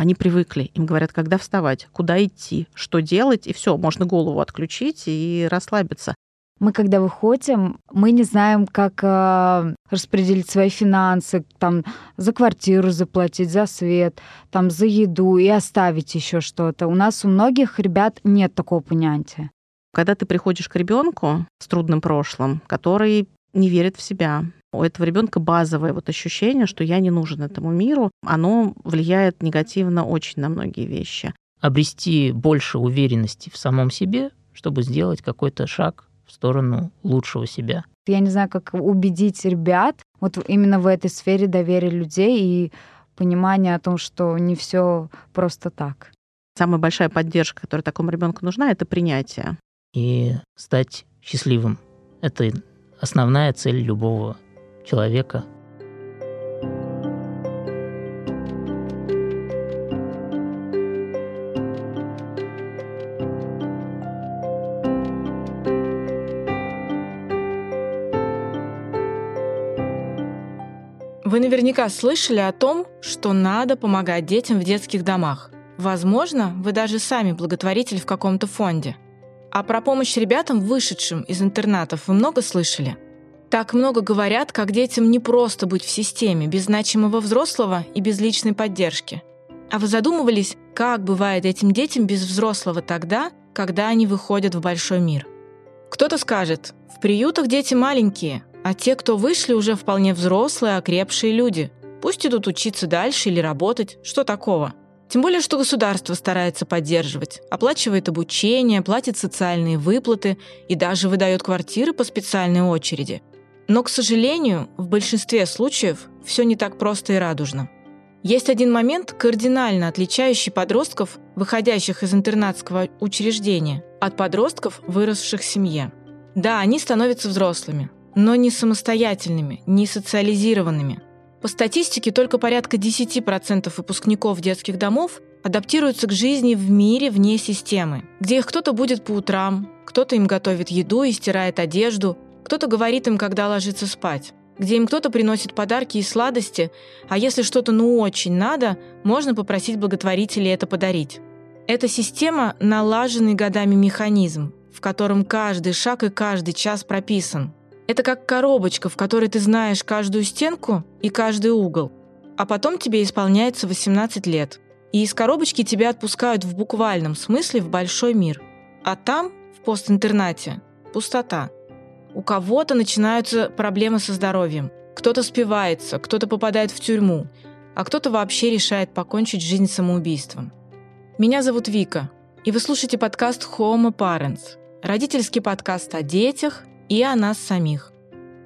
Они привыкли. Им говорят, когда вставать, куда идти, что делать, и все, можно голову отключить и расслабиться. Мы, когда выходим, мы не знаем, как э, распределить свои финансы, там, за квартиру заплатить, за свет, там, за еду и оставить еще что-то. У нас у многих ребят нет такого понятия. Когда ты приходишь к ребенку с трудным прошлым, который не верит в себя, у этого ребенка базовое вот ощущение, что я не нужен этому миру, оно влияет негативно очень на многие вещи. Обрести больше уверенности в самом себе, чтобы сделать какой-то шаг в сторону лучшего себя. Я не знаю, как убедить ребят вот именно в этой сфере доверия людей и понимания о том, что не все просто так. Самая большая поддержка, которая такому ребенку нужна, это принятие. И стать счастливым. Это основная цель любого человека Вы наверняка слышали о том, что надо помогать детям в детских домах. Возможно, вы даже сами благотворитель в каком-то фонде. А про помощь ребятам, вышедшим из интернатов, вы много слышали? Так много говорят, как детям не просто быть в системе, без значимого взрослого и без личной поддержки. А вы задумывались, как бывает этим детям без взрослого тогда, когда они выходят в большой мир? Кто-то скажет, в приютах дети маленькие, а те, кто вышли, уже вполне взрослые, окрепшие люди. Пусть идут учиться дальше или работать. Что такого? Тем более, что государство старается поддерживать, оплачивает обучение, платит социальные выплаты и даже выдает квартиры по специальной очереди. Но, к сожалению, в большинстве случаев все не так просто и радужно. Есть один момент, кардинально отличающий подростков, выходящих из интернатского учреждения, от подростков, выросших в семье. Да, они становятся взрослыми, но не самостоятельными, не социализированными. По статистике, только порядка 10% выпускников детских домов адаптируются к жизни в мире вне системы, где их кто-то будет по утрам, кто-то им готовит еду и стирает одежду, кто-то говорит им, когда ложиться спать, где им кто-то приносит подарки и сладости, а если что-то ну очень надо, можно попросить благотворителей это подарить. Эта система – налаженный годами механизм, в котором каждый шаг и каждый час прописан – это как коробочка, в которой ты знаешь каждую стенку и каждый угол. А потом тебе исполняется 18 лет. И из коробочки тебя отпускают в буквальном смысле в большой мир. А там, в постинтернате, пустота. У кого-то начинаются проблемы со здоровьем. Кто-то спивается, кто-то попадает в тюрьму, а кто-то вообще решает покончить жизнь самоубийством. Меня зовут Вика, и вы слушаете подкаст Homo Parents, родительский подкаст о детях и о нас самих.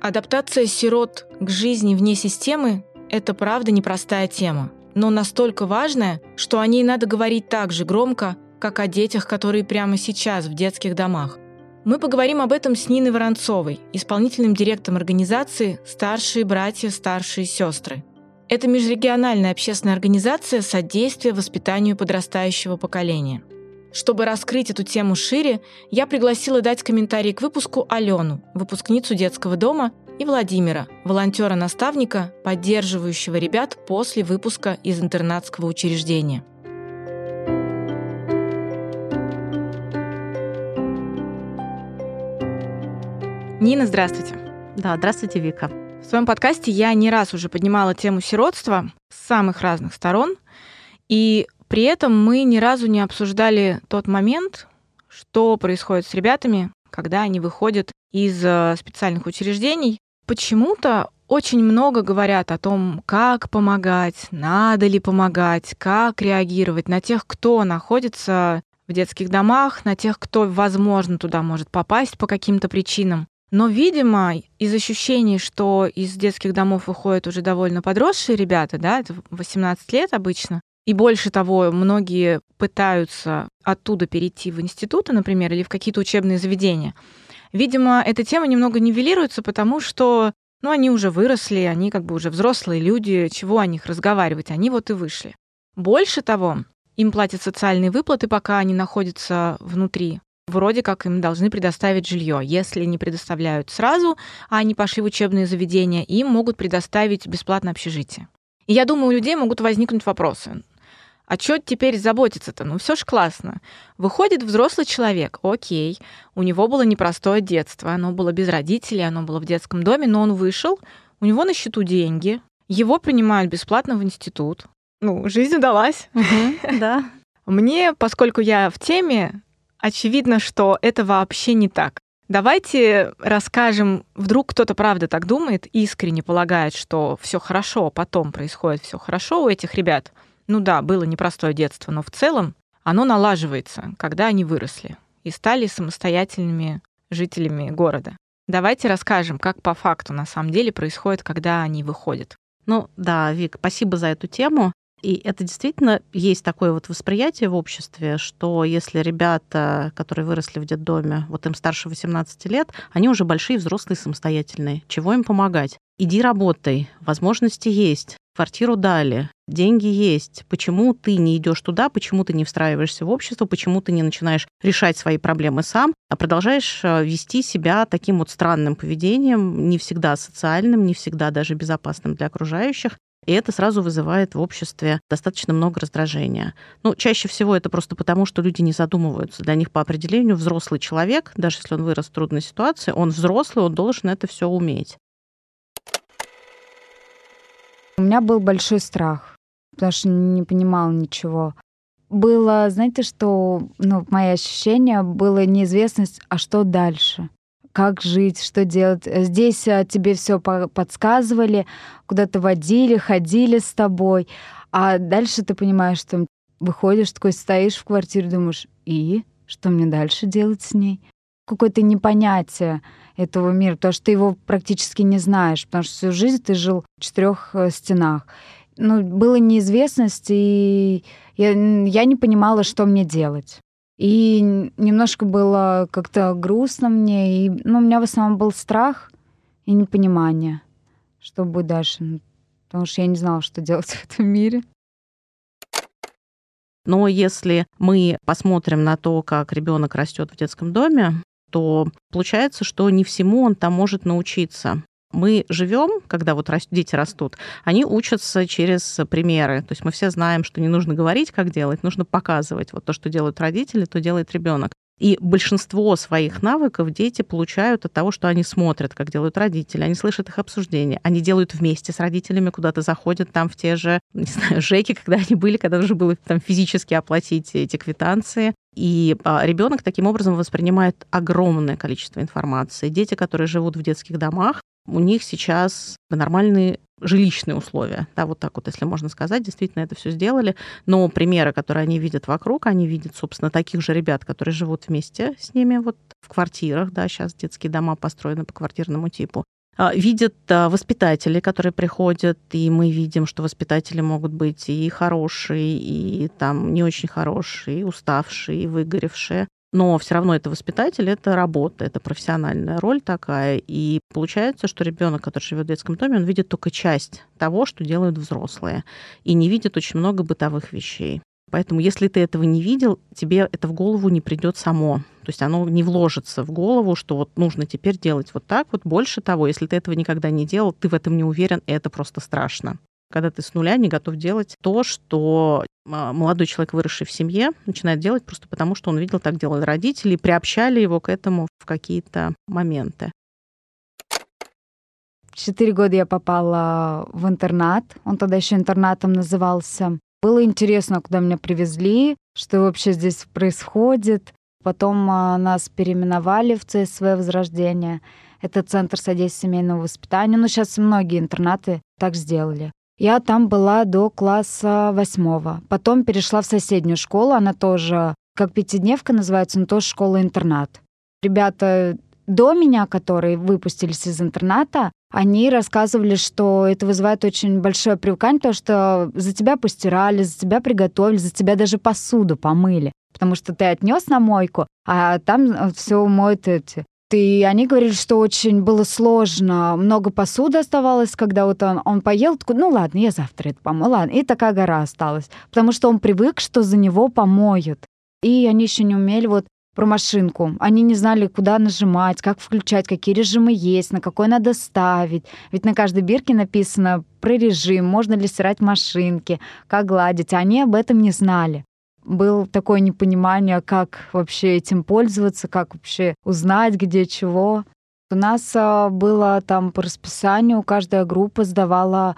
Адаптация сирот к жизни вне системы – это правда непростая тема, но настолько важная, что о ней надо говорить так же громко, как о детях, которые прямо сейчас в детских домах. Мы поговорим об этом с Ниной Воронцовой, исполнительным директором организации «Старшие братья, старшие сестры». Это межрегиональная общественная организация содействия воспитанию подрастающего поколения – чтобы раскрыть эту тему шире, я пригласила дать комментарий к выпуску Алену, выпускницу детского дома, и Владимира, волонтера-наставника, поддерживающего ребят после выпуска из интернатского учреждения. Нина, здравствуйте. Да, здравствуйте, Вика. В своем подкасте я не раз уже поднимала тему сиротства с самых разных сторон. И при этом мы ни разу не обсуждали тот момент, что происходит с ребятами, когда они выходят из э, специальных учреждений. Почему-то очень много говорят о том, как помогать, надо ли помогать, как реагировать на тех, кто находится в детских домах, на тех, кто, возможно, туда может попасть по каким-то причинам. Но, видимо, из ощущений, что из детских домов выходят уже довольно подросшие ребята, да, это 18 лет обычно, и больше того, многие пытаются оттуда перейти в институты, например, или в какие-то учебные заведения. Видимо, эта тема немного нивелируется, потому что ну, они уже выросли, они как бы уже взрослые люди, чего о них разговаривать, они вот и вышли. Больше того, им платят социальные выплаты, пока они находятся внутри. Вроде как им должны предоставить жилье. Если не предоставляют сразу, а они пошли в учебные заведения, им могут предоставить бесплатное общежитие. И я думаю, у людей могут возникнуть вопросы. А что теперь заботиться-то? Ну, все ж классно. Выходит взрослый человек, окей, у него было непростое детство, оно было без родителей, оно было в детском доме, но он вышел, у него на счету деньги, его принимают бесплатно в институт. Ну, жизнь удалась. Да. Мне, поскольку я в теме, очевидно, что это вообще не так. Давайте расскажем, вдруг кто-то правда так думает, искренне полагает, что все хорошо, потом происходит все хорошо у этих ребят. Ну да, было непростое детство, но в целом оно налаживается, когда они выросли и стали самостоятельными жителями города. Давайте расскажем, как по факту на самом деле происходит, когда они выходят. Ну да, Вик, спасибо за эту тему. И это действительно есть такое вот восприятие в обществе, что если ребята, которые выросли в детдоме, вот им старше 18 лет, они уже большие, взрослые, самостоятельные. Чего им помогать? Иди работай, возможности есть, квартиру дали, деньги есть. Почему ты не идешь туда, почему ты не встраиваешься в общество, почему ты не начинаешь решать свои проблемы сам, а продолжаешь э, вести себя таким вот странным поведением, не всегда социальным, не всегда даже безопасным для окружающих. И это сразу вызывает в обществе достаточно много раздражения. Ну, чаще всего это просто потому, что люди не задумываются. Для них по определению взрослый человек, даже если он вырос в трудной ситуации, он взрослый, он должен это все уметь. У меня был большой страх, потому что не понимала ничего. Было, знаете, что, ну, мои ощущения, было неизвестность, а что дальше? как жить, что делать. Здесь а, тебе все подсказывали, куда-то водили, ходили с тобой. А дальше ты понимаешь, что выходишь, такой стоишь в квартире, думаешь, и что мне дальше делать с ней? Какое-то непонятие этого мира, потому что ты его практически не знаешь, потому что всю жизнь ты жил в четырех э, стенах. Ну, была неизвестность, и я, я не понимала, что мне делать. И немножко было как-то грустно мне. И, ну, у меня в основном был страх и непонимание, что будет дальше. Потому что я не знала, что делать в этом мире. Но если мы посмотрим на то, как ребенок растет в детском доме, то получается, что не всему он там может научиться мы живем, когда вот дети растут, они учатся через примеры. То есть мы все знаем, что не нужно говорить, как делать, нужно показывать. Вот то, что делают родители, то делает ребенок. И большинство своих навыков дети получают от того, что они смотрят, как делают родители, они слышат их обсуждения, они делают вместе с родителями, куда-то заходят там в те же, не знаю, ЖЭКи, когда они были, когда нужно было там физически оплатить эти квитанции. И а, ребенок таким образом воспринимает огромное количество информации. Дети, которые живут в детских домах, у них сейчас нормальные жилищные условия. Да, вот так вот, если можно сказать, действительно это все сделали. Но примеры, которые они видят вокруг, они видят, собственно, таких же ребят, которые живут вместе с ними вот в квартирах, да, сейчас детские дома построены по квартирному типу. А, видят а, воспитатели, которые приходят, и мы видим, что воспитатели могут быть и хорошие, и там не очень хорошие, и уставшие, и выгоревшие но все равно это воспитатель, это работа, это профессиональная роль такая. И получается, что ребенок, который живет в детском доме, он видит только часть того, что делают взрослые, и не видит очень много бытовых вещей. Поэтому, если ты этого не видел, тебе это в голову не придет само. То есть оно не вложится в голову, что вот нужно теперь делать вот так вот. Больше того, если ты этого никогда не делал, ты в этом не уверен, и это просто страшно когда ты с нуля не готов делать то, что молодой человек, выросший в семье, начинает делать просто потому, что он видел, так делали родители, и приобщали его к этому в какие-то моменты. Четыре года я попала в интернат. Он тогда еще интернатом назывался. Было интересно, куда меня привезли, что вообще здесь происходит. Потом а, нас переименовали в ЦСВ «Возрождение». Это Центр содействия семейного воспитания. Но сейчас многие интернаты так сделали. Я там была до класса восьмого. Потом перешла в соседнюю школу. Она тоже, как пятидневка называется, но тоже школа-интернат. Ребята до меня, которые выпустились из интерната, они рассказывали, что это вызывает очень большое привыкание, потому что за тебя постирали, за тебя приготовили, за тебя даже посуду помыли. Потому что ты отнес на мойку, а там все моют эти и они говорили, что очень было сложно, много посуды оставалось, когда вот он, он поел, такой, ну ладно, я завтра это помою, ладно, и такая гора осталась, потому что он привык, что за него помоют. И они еще не умели вот про машинку. Они не знали, куда нажимать, как включать, какие режимы есть, на какой надо ставить. Ведь на каждой бирке написано про режим, можно ли стирать машинки, как гладить. Они об этом не знали. Было такое непонимание, как вообще этим пользоваться, как вообще узнать, где чего. У нас а, было там по расписанию, каждая группа сдавала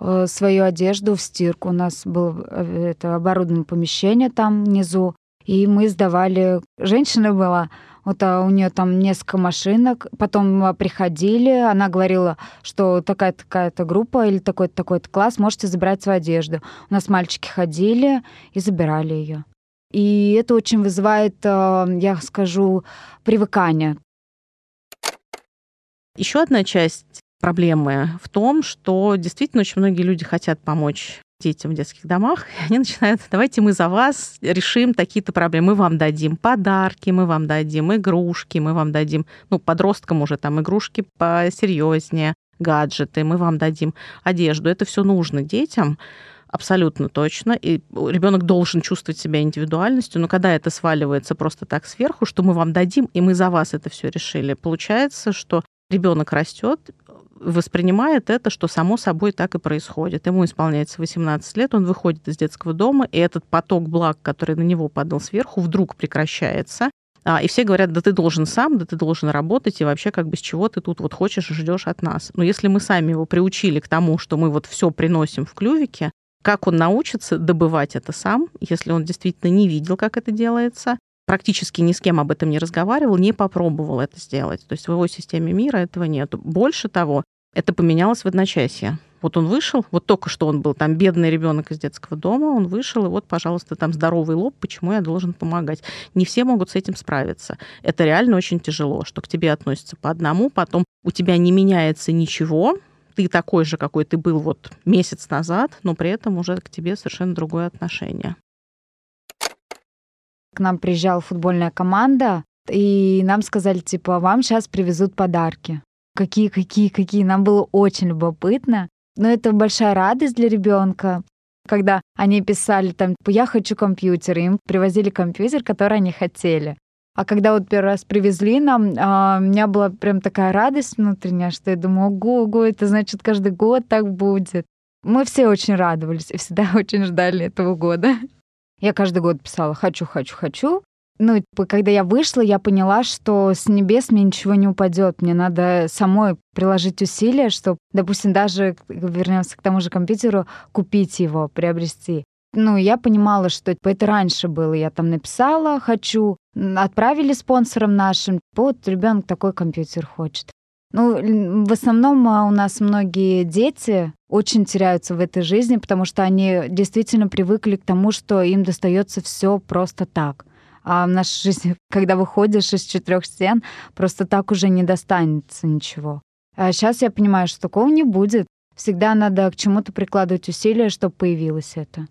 э, свою одежду в стирку. У нас было э, это оборудованное помещение там внизу. И мы сдавали... Женщина была, вот а у нее там несколько машинок. Потом приходили, она говорила, что такая-то такая-то группа или такой-то такой-то класс, можете забирать свою одежду. У нас мальчики ходили и забирали ее. И это очень вызывает, э, я скажу, привыкание. Еще одна часть проблемы в том, что действительно очень многие люди хотят помочь детям в детских домах, и они начинают, давайте мы за вас решим такие-то проблемы, мы вам дадим подарки, мы вам дадим игрушки, мы вам дадим, ну, подросткам уже там игрушки посерьезнее, гаджеты, мы вам дадим одежду. Это все нужно детям, абсолютно точно. И ребенок должен чувствовать себя индивидуальностью, но когда это сваливается просто так сверху, что мы вам дадим, и мы за вас это все решили, получается, что ребенок растет, воспринимает это, что само собой так и происходит. Ему исполняется 18 лет, он выходит из детского дома, и этот поток благ, который на него падал сверху, вдруг прекращается. А, и все говорят, да ты должен сам, да ты должен работать, и вообще как бы с чего ты тут вот хочешь и ждешь от нас. Но если мы сами его приучили к тому, что мы вот все приносим в клювике, как он научится добывать это сам, если он действительно не видел, как это делается, практически ни с кем об этом не разговаривал, не попробовал это сделать. То есть в его системе мира этого нет. Больше того, это поменялось в одночасье. Вот он вышел, вот только что он был там бедный ребенок из детского дома, он вышел, и вот, пожалуйста, там здоровый лоб, почему я должен помогать? Не все могут с этим справиться. Это реально очень тяжело, что к тебе относятся по одному, потом у тебя не меняется ничего, ты такой же, какой ты был вот месяц назад, но при этом уже к тебе совершенно другое отношение. К нам приезжала футбольная команда, и нам сказали, типа, вам сейчас привезут подарки. Какие, какие, какие. Нам было очень любопытно. Но это большая радость для ребенка, когда они писали там, я хочу компьютер, им привозили компьютер, который они хотели. А когда вот первый раз привезли нам, а, у меня была прям такая радость внутренняя, что я думаю, ого, ого, это значит каждый год так будет. Мы все очень радовались и всегда очень ждали этого года. Я каждый год писала «хочу, хочу, хочу». Ну, когда я вышла, я поняла, что с небес мне ничего не упадет. Мне надо самой приложить усилия, чтобы, допустим, даже вернемся к тому же компьютеру, купить его, приобрести. Ну, я понимала, что это раньше было. Я там написала «хочу», отправили спонсорам нашим. Вот ребенок такой компьютер хочет. Ну, в основном а, у нас многие дети очень теряются в этой жизни, потому что они действительно привыкли к тому, что им достается все просто так. А в нашей жизни, когда выходишь из четырех стен, просто так уже не достанется ничего. А сейчас я понимаю, что такого не будет. Всегда надо к чему-то прикладывать усилия, чтобы появилось это.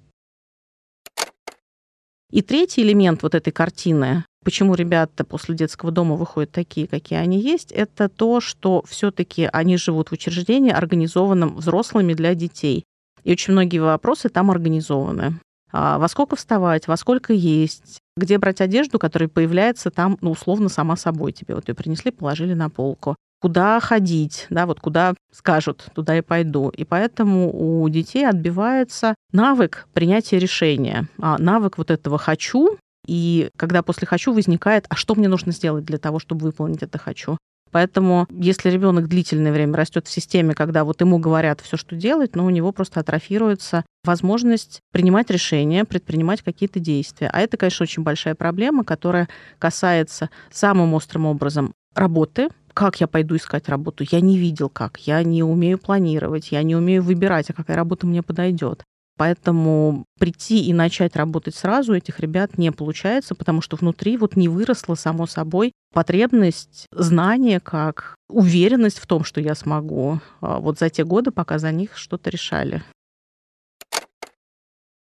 И третий элемент вот этой картины, почему ребята после детского дома выходят такие, какие они есть, это то, что все-таки они живут в учреждении, организованном взрослыми для детей. И очень многие вопросы там организованы. А во сколько вставать, во сколько есть, где брать одежду, которая появляется там, ну, условно, сама собой тебе. Вот ее принесли, положили на полку куда ходить, да, вот куда скажут, туда и пойду. И поэтому у детей отбивается навык принятия решения, а навык вот этого «хочу», и когда после «хочу» возникает, а что мне нужно сделать для того, чтобы выполнить это «хочу»? Поэтому, если ребенок длительное время растет в системе, когда вот ему говорят все, что делать, но у него просто атрофируется возможность принимать решения, предпринимать какие-то действия. А это, конечно, очень большая проблема, которая касается самым острым образом работы, как я пойду искать работу? Я не видел как. Я не умею планировать, я не умею выбирать, а какая работа мне подойдет. Поэтому прийти и начать работать сразу этих ребят не получается, потому что внутри вот не выросла, само собой, потребность, знание как уверенность в том, что я смогу а, вот за те годы, пока за них что-то решали.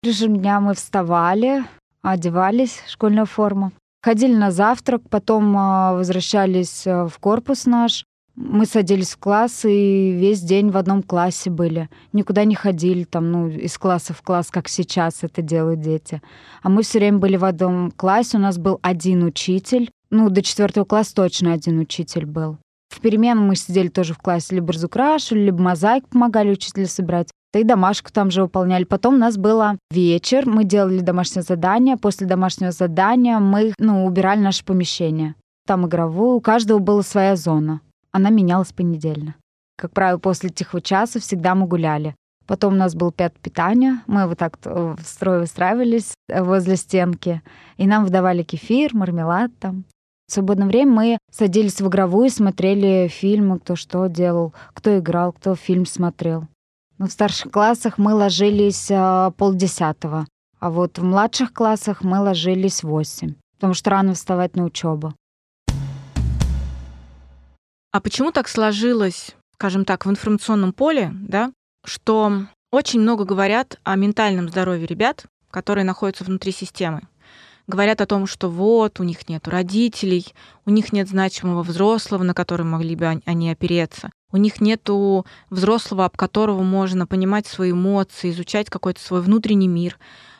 Режим дня мы вставали, одевались, школьную форму. Ходили на завтрак, потом а, возвращались а, в корпус наш. Мы садились в класс и весь день в одном классе были. Никуда не ходили там, ну, из класса в класс, как сейчас это делают дети. А мы все время были в одном классе. У нас был один учитель. Ну, до четвертого класса точно один учитель был. В перемену мы сидели тоже в классе, либо разукрашивали, либо мозаику помогали учителю собирать. Да и домашку там же выполняли. Потом у нас было вечер, мы делали домашнее задание. После домашнего задания мы ну, убирали наше помещение. Там игровую, у каждого была своя зона. Она менялась понедельно. Как правило, после этих часа всегда мы гуляли. Потом у нас был пят питания. Мы вот так в строй выстраивались возле стенки. И нам выдавали кефир, мармелад там. В свободное время мы садились в игровую, смотрели фильмы, кто что делал, кто играл, кто фильм смотрел. Но в старших классах мы ложились а, полдесятого, а вот в младших классах мы ложились в восемь, потому что рано вставать на учебу. А почему так сложилось, скажем так, в информационном поле, да, что очень много говорят о ментальном здоровье ребят, которые находятся внутри системы? Говорят о том, что вот, у них нет родителей, у них нет значимого взрослого, на который могли бы они опереться. У них нет взрослого, об которого можно понимать свои эмоции, изучать какой-то свой внутренний мир.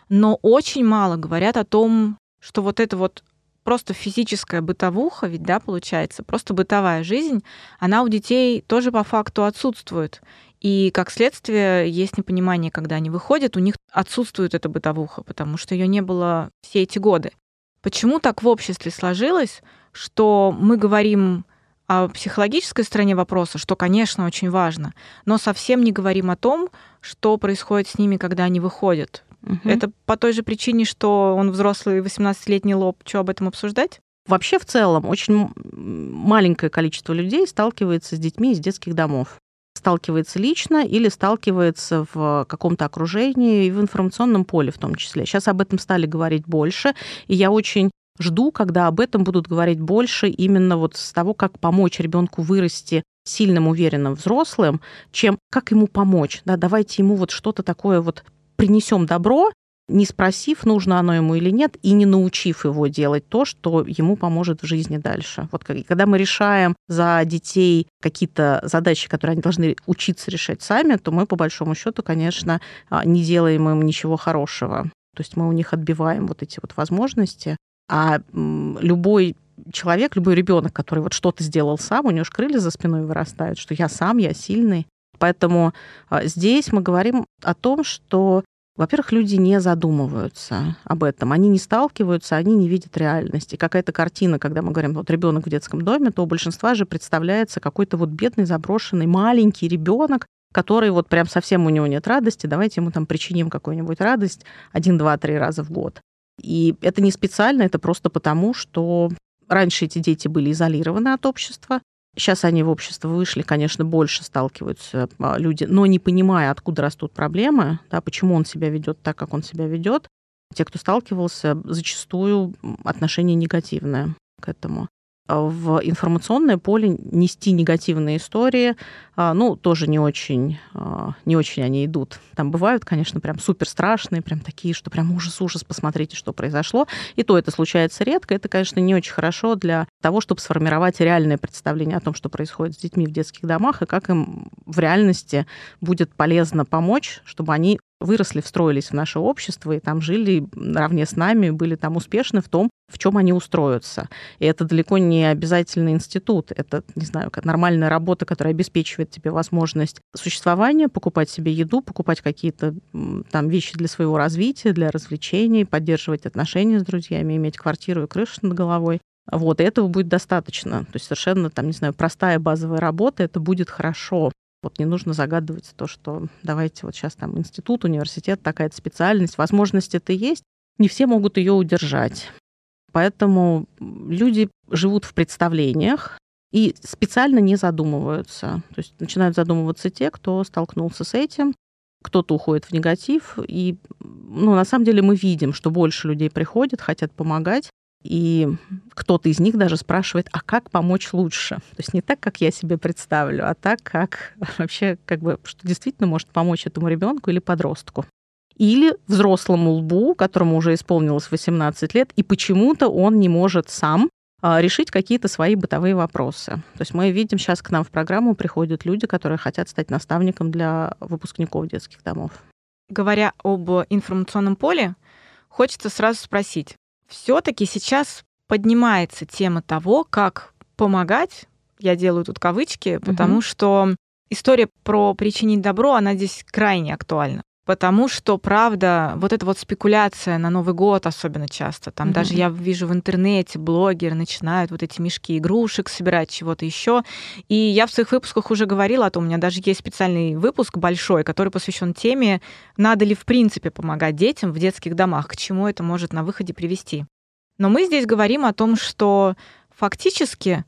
Но очень мало говорят о том, что вот это вот просто физическая бытовуха, ведь, да, получается, просто бытовая жизнь, она у детей тоже по факту отсутствует. И как следствие есть непонимание, когда они выходят, у них отсутствует эта бытовуха, потому что ее не было все эти годы. Почему так в обществе сложилось, что мы говорим о психологической стороне вопроса, что, конечно, очень важно, но совсем не говорим о том, что происходит с ними, когда они выходят. Угу. Это по той же причине, что он взрослый 18-летний лоб. Что об этом обсуждать? Вообще, в целом, очень маленькое количество людей сталкивается с детьми из детских домов. Сталкивается лично или сталкивается в каком-то окружении и в информационном поле в том числе. Сейчас об этом стали говорить больше, и я очень жду, когда об этом будут говорить больше именно вот с того, как помочь ребенку вырасти сильным, уверенным взрослым, чем как ему помочь. Да, давайте ему вот что-то такое вот принесем добро, не спросив, нужно оно ему или нет, и не научив его делать то, что ему поможет в жизни дальше. Вот когда мы решаем за детей какие-то задачи, которые они должны учиться решать сами, то мы, по большому счету, конечно, а, не делаем им ничего хорошего. То есть мы у них отбиваем вот эти вот возможности. А любой человек, любой ребенок, который вот что-то сделал сам, у него же крылья за спиной вырастают, что я сам, я сильный. Поэтому а, здесь мы говорим о том, что во-первых, люди не задумываются об этом, они не сталкиваются, они не видят реальности. Какая-то картина, когда мы говорим, вот ребенок в детском доме, то у большинства же представляется какой-то вот бедный, заброшенный, маленький ребенок, который вот прям совсем у него нет радости, давайте ему там причиним какую-нибудь радость один, два, три раза в год. И это не специально, это просто потому, что раньше эти дети были изолированы от общества, Сейчас они в общество вышли, конечно, больше сталкиваются а, люди, но не понимая, откуда растут проблемы, да, почему он себя ведет так, как он себя ведет. Те, кто сталкивался, зачастую отношение негативное к этому. В информационное поле нести негативные истории, а, ну, тоже не очень, а, не очень они идут. Там бывают, конечно, прям супер страшные, прям такие, что прям ужас-ужас, посмотрите, что произошло. И то это случается редко. Это, конечно, не очень хорошо для того, чтобы сформировать реальное представление о том, что происходит с детьми в детских домах и как им в реальности будет полезно помочь, чтобы они выросли, встроились в наше общество и там жили наравне с нами, были там успешны в том, в чем они устроятся. И это далеко не обязательный институт. Это, не знаю, как нормальная работа, которая обеспечивает тебе возможность существования, покупать себе еду, покупать какие-то там вещи для своего развития, для развлечений, поддерживать отношения с друзьями, иметь квартиру и крышу над головой. Вот, и этого будет достаточно. То есть совершенно, там, не знаю, простая базовая работа, это будет хорошо. Вот не нужно загадывать то, что давайте вот сейчас там институт, университет, такая-то специальность, возможность это есть, не все могут ее удержать. Поэтому люди живут в представлениях и специально не задумываются. То есть начинают задумываться те, кто столкнулся с этим, кто-то уходит в негатив. И ну, на самом деле мы видим, что больше людей приходят, хотят помогать, и кто-то из них даже спрашивает, а как помочь лучше? То есть не так, как я себе представлю, а так, как вообще, как бы, что действительно может помочь этому ребенку или подростку. Или взрослому лбу, которому уже исполнилось 18 лет, и почему-то он не может сам а, решить какие-то свои бытовые вопросы. То есть мы видим, сейчас к нам в программу приходят люди, которые хотят стать наставником для выпускников детских домов. Говоря об информационном поле, хочется сразу спросить, все-таки сейчас поднимается тема того, как помогать, я делаю тут кавычки, потому угу. что история про причинить добро, она здесь крайне актуальна. Потому что, правда, вот эта вот спекуляция на Новый год особенно часто. Там mm-hmm. даже я вижу в интернете блогеры начинают вот эти мешки игрушек собирать, чего-то еще. И я в своих выпусках уже говорила о том, у меня даже есть специальный выпуск большой, который посвящен теме, надо ли в принципе помогать детям в детских домах, к чему это может на выходе привести. Но мы здесь говорим о том, что фактически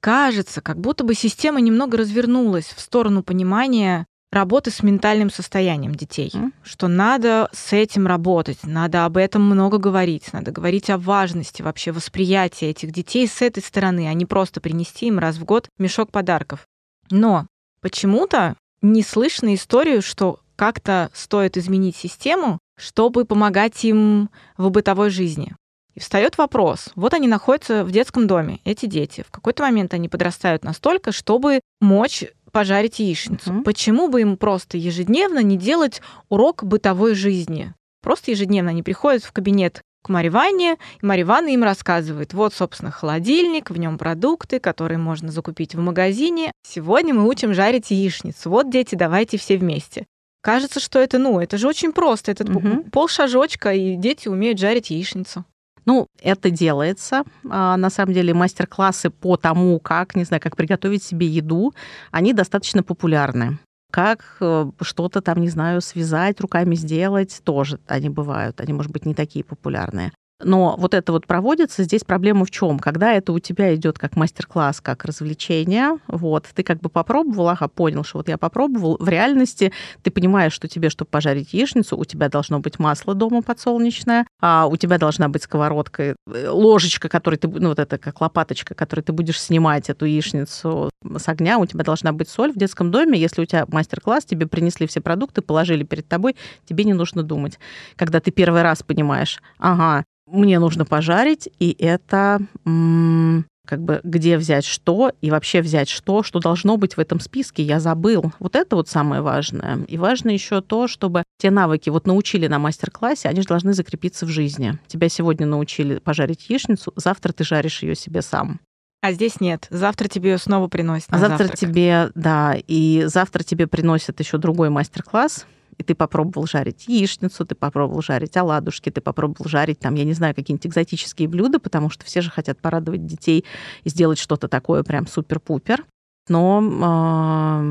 кажется, как будто бы система немного развернулась в сторону понимания работы с ментальным состоянием детей, mm. что надо с этим работать, надо об этом много говорить, надо говорить о важности вообще восприятия этих детей с этой стороны, а не просто принести им раз в год мешок подарков. Но почему-то не слышно историю, что как-то стоит изменить систему, чтобы помогать им в бытовой жизни. И встает вопрос, вот они находятся в детском доме, эти дети. В какой-то момент они подрастают настолько, чтобы мочь пожарить яичницу. Угу. Почему бы им просто ежедневно не делать урок бытовой жизни? Просто ежедневно они приходят в кабинет к Марье и Марья Ванна им рассказывает, вот, собственно, холодильник, в нем продукты, которые можно закупить в магазине. Сегодня мы учим жарить яичницу. Вот, дети, давайте все вместе. Кажется, что это, ну, это же очень просто. Это угу. полшажочка, и дети умеют жарить яичницу. Ну, это делается. А, на самом деле мастер-классы по тому, как, не знаю, как приготовить себе еду, они достаточно популярны. Как э, что-то там, не знаю, связать, руками сделать, тоже они бывают. Они, может быть, не такие популярные. Но вот это вот проводится, здесь проблема в чем? Когда это у тебя идет как мастер-класс, как развлечение, вот, ты как бы попробовал, ага, понял, что вот я попробовал, в реальности ты понимаешь, что тебе, чтобы пожарить яичницу, у тебя должно быть масло дома подсолнечное, а у тебя должна быть сковородка, э, ложечка, которой ты, ну вот это как лопаточка, которой ты будешь снимать эту яичницу с огня, у тебя должна быть соль в детском доме, если у тебя мастер-класс, тебе принесли все продукты, положили перед тобой, тебе не нужно думать. Когда ты первый раз понимаешь, ага, мне нужно пожарить, и это как бы где взять что и вообще взять что, что должно быть в этом списке, я забыл. Вот это вот самое важное. И важно еще то, чтобы те навыки вот научили на мастер-классе, они же должны закрепиться в жизни. Тебя сегодня научили пожарить яичницу, завтра ты жаришь ее себе сам. А здесь нет. Завтра тебе ее снова приносят. А завтра завтрак. тебе, да, и завтра тебе приносят еще другой мастер-класс, и ты попробовал жарить яичницу, ты попробовал жарить оладушки, ты попробовал жарить там, я не знаю, какие-нибудь экзотические блюда, потому что все же хотят порадовать детей и сделать что-то такое прям супер-пупер. Но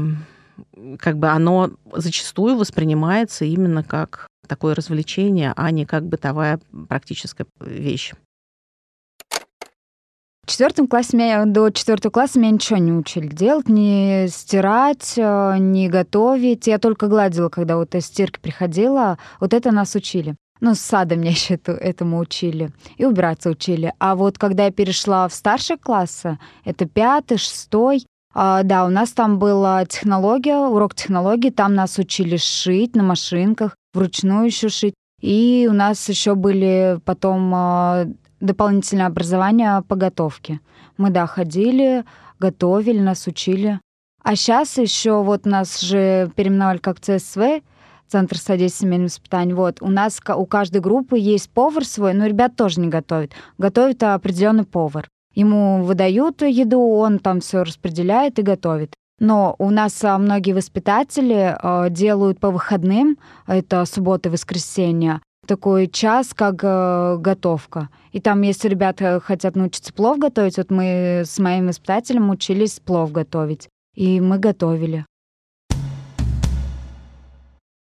как бы оно зачастую воспринимается именно как такое развлечение, а не как бытовая практическая вещь. В четвертом классе меня, до четвертого класса меня ничего не учили делать, не стирать, э, не готовить. Я только гладила, когда вот из стирки приходила. Вот это нас учили. Ну, с сада меня еще это, этому учили. И убираться учили. А вот когда я перешла в старшие классы, это пятый, шестой, а, да, у нас там была технология, урок технологии, там нас учили шить на машинках, вручную еще шить. И у нас еще были потом а, дополнительное образование по готовке. Мы, да, ходили, готовили, нас учили. А сейчас еще вот нас же переименовали как ЦСВ, Центр содействия семейному воспитанию. Вот, у нас у каждой группы есть повар свой, но ребят тоже не готовят. Готовит определенный повар. Ему выдают еду, он там все распределяет и готовит. Но у нас а, многие воспитатели э, делают по выходным, это суббота и воскресенье, такой час, как э, готовка. И там, если ребята хотят научиться плов готовить, вот мы с моим воспитателем учились плов готовить. И мы готовили.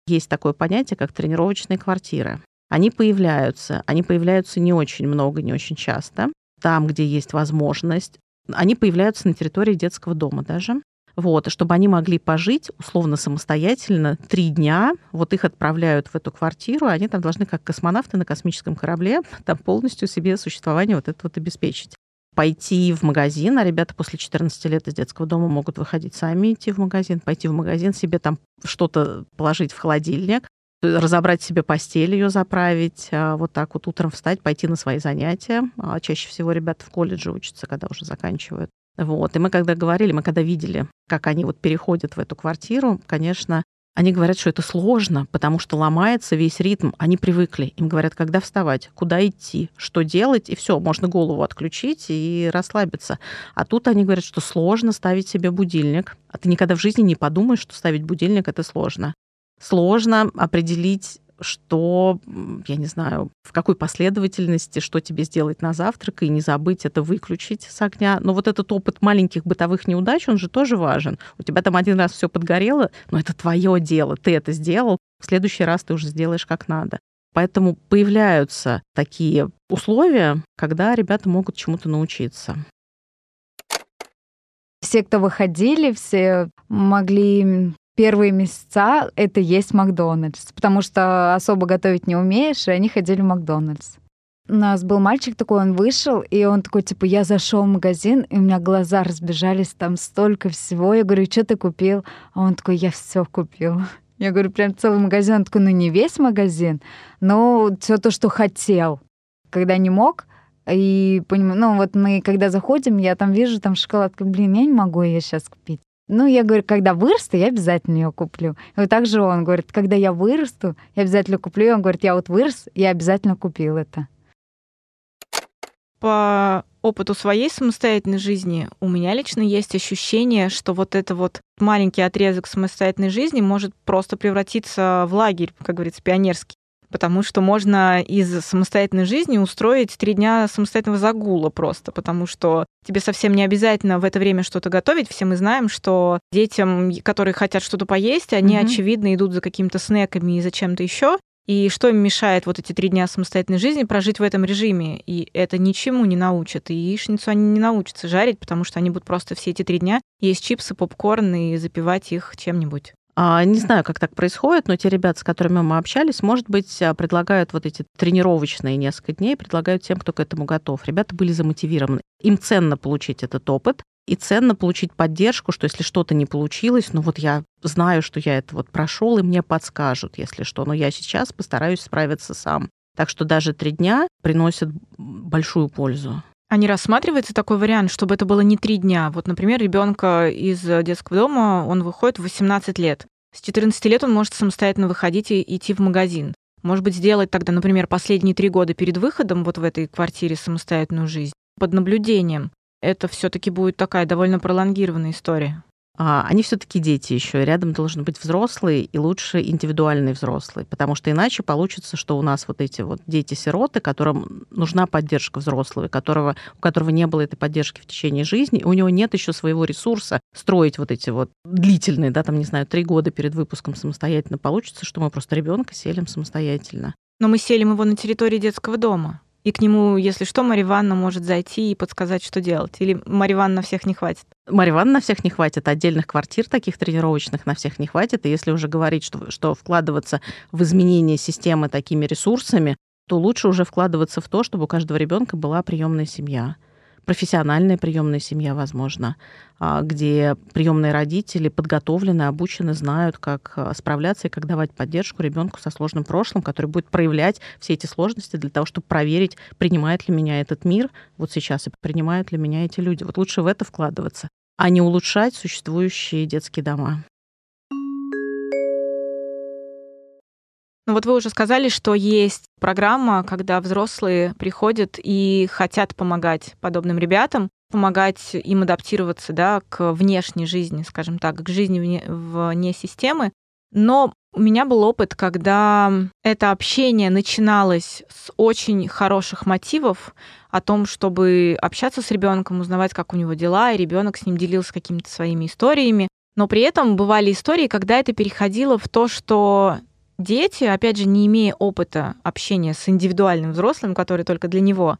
Есть такое понятие, как тренировочные квартиры. Они появляются. Они появляются не очень много, не очень часто. Там, где есть возможность. Они появляются на территории детского дома даже. Вот, чтобы они могли пожить условно самостоятельно три дня. Вот их отправляют в эту квартиру, они там должны, как космонавты на космическом корабле, там полностью себе существование вот это вот обеспечить пойти в магазин, а ребята после 14 лет из детского дома могут выходить сами идти в магазин, пойти в магазин, себе там что-то положить в холодильник, разобрать себе постель, ее заправить, а, вот так вот утром встать, пойти на свои занятия. А, чаще всего ребята в колледже учатся, когда уже заканчивают. Вот. И мы когда говорили, мы когда видели, как они вот переходят в эту квартиру, конечно, они говорят, что это сложно, потому что ломается весь ритм. Они привыкли. Им говорят, когда вставать, куда идти, что делать, и все, можно голову отключить и расслабиться. А тут они говорят, что сложно ставить себе будильник. А ты никогда в жизни не подумаешь, что ставить будильник это сложно. Сложно определить что, я не знаю, в какой последовательности, что тебе сделать на завтрак, и не забыть это выключить с огня. Но вот этот опыт маленьких бытовых неудач, он же тоже важен. У тебя там один раз все подгорело, но это твое дело, ты это сделал, в следующий раз ты уже сделаешь как надо. Поэтому появляются такие условия, когда ребята могут чему-то научиться. Все, кто выходили, все могли первые месяца это есть Макдональдс, потому что особо готовить не умеешь, и они ходили в Макдональдс. У нас был мальчик такой, он вышел, и он такой, типа, я зашел в магазин, и у меня глаза разбежались, там столько всего. Я говорю, что ты купил? А он такой, я все купил. Я говорю, прям целый магазин. Он такой, ну не весь магазин, но все то, что хотел. Когда не мог, и понимаю, ну вот мы, когда заходим, я там вижу там шоколадку, блин, я не могу ее сейчас купить. Ну, я говорю, когда вырасту, я обязательно ее куплю. И вот так же он говорит, когда я вырасту, я обязательно куплю. И он говорит, я вот вырос, я обязательно купил это. По опыту своей самостоятельной жизни у меня лично есть ощущение, что вот это вот маленький отрезок самостоятельной жизни может просто превратиться в лагерь, как говорится, пионерский потому что можно из самостоятельной жизни устроить три дня самостоятельного загула просто, потому что тебе совсем не обязательно в это время что-то готовить. Все мы знаем, что детям, которые хотят что-то поесть, они, mm-hmm. очевидно, идут за какими-то снеками и за чем-то еще. И что им мешает вот эти три дня самостоятельной жизни прожить в этом режиме? И это ничему не научит. И яичницу они не научатся жарить, потому что они будут просто все эти три дня есть чипсы, попкорн и запивать их чем-нибудь. А, не знаю, как так происходит, но те ребята, с которыми мы общались, может быть, а, предлагают вот эти тренировочные несколько дней, предлагают тем, кто к этому готов. Ребята были замотивированы. Им ценно получить этот опыт, и ценно получить поддержку, что если что-то не получилось, ну вот я знаю, что я это вот прошел, и мне подскажут, если что, но я сейчас постараюсь справиться сам. Так что даже три дня приносят большую пользу. А не рассматривается такой вариант, чтобы это было не три дня? Вот, например, ребенка из детского дома, он выходит в 18 лет. С 14 лет он может самостоятельно выходить и идти в магазин. Может быть, сделать тогда, например, последние три года перед выходом вот в этой квартире самостоятельную жизнь под наблюдением. Это все-таки будет такая довольно пролонгированная история. А, они все-таки дети еще, рядом должен быть взрослый и лучше индивидуальный взрослый, потому что иначе получится, что у нас вот эти вот дети-сироты, которым нужна поддержка взрослого, которого, у которого не было этой поддержки в течение жизни, у него нет еще своего ресурса строить вот эти вот длительные, да, там, не знаю, три года перед выпуском самостоятельно, получится, что мы просто ребенка селим самостоятельно. Но мы селим его на территории детского дома. И к нему, если что, Ивановна может зайти и подсказать, что делать. Или на всех не хватит. Марья Ивановна на всех не хватит, отдельных квартир таких тренировочных на всех не хватит. И если уже говорить, что, что вкладываться в изменение системы такими ресурсами, то лучше уже вкладываться в то, чтобы у каждого ребенка была приемная семья профессиональная приемная семья, возможно, а, где приемные родители подготовлены, обучены, знают, как а, справляться и как давать поддержку ребенку со сложным прошлым, который будет проявлять все эти сложности для того, чтобы проверить, принимает ли меня этот мир вот сейчас и принимают ли меня эти люди. Вот лучше в это вкладываться, а не улучшать существующие детские дома. Ну вот вы уже сказали, что есть программа, когда взрослые приходят и хотят помогать подобным ребятам, помогать им адаптироваться да, к внешней жизни, скажем так, к жизни вне, вне системы. Но у меня был опыт, когда это общение начиналось с очень хороших мотивов о том, чтобы общаться с ребенком, узнавать, как у него дела, и ребенок с ним делился какими-то своими историями. Но при этом бывали истории, когда это переходило в то, что дети, опять же, не имея опыта общения с индивидуальным взрослым, который только для него,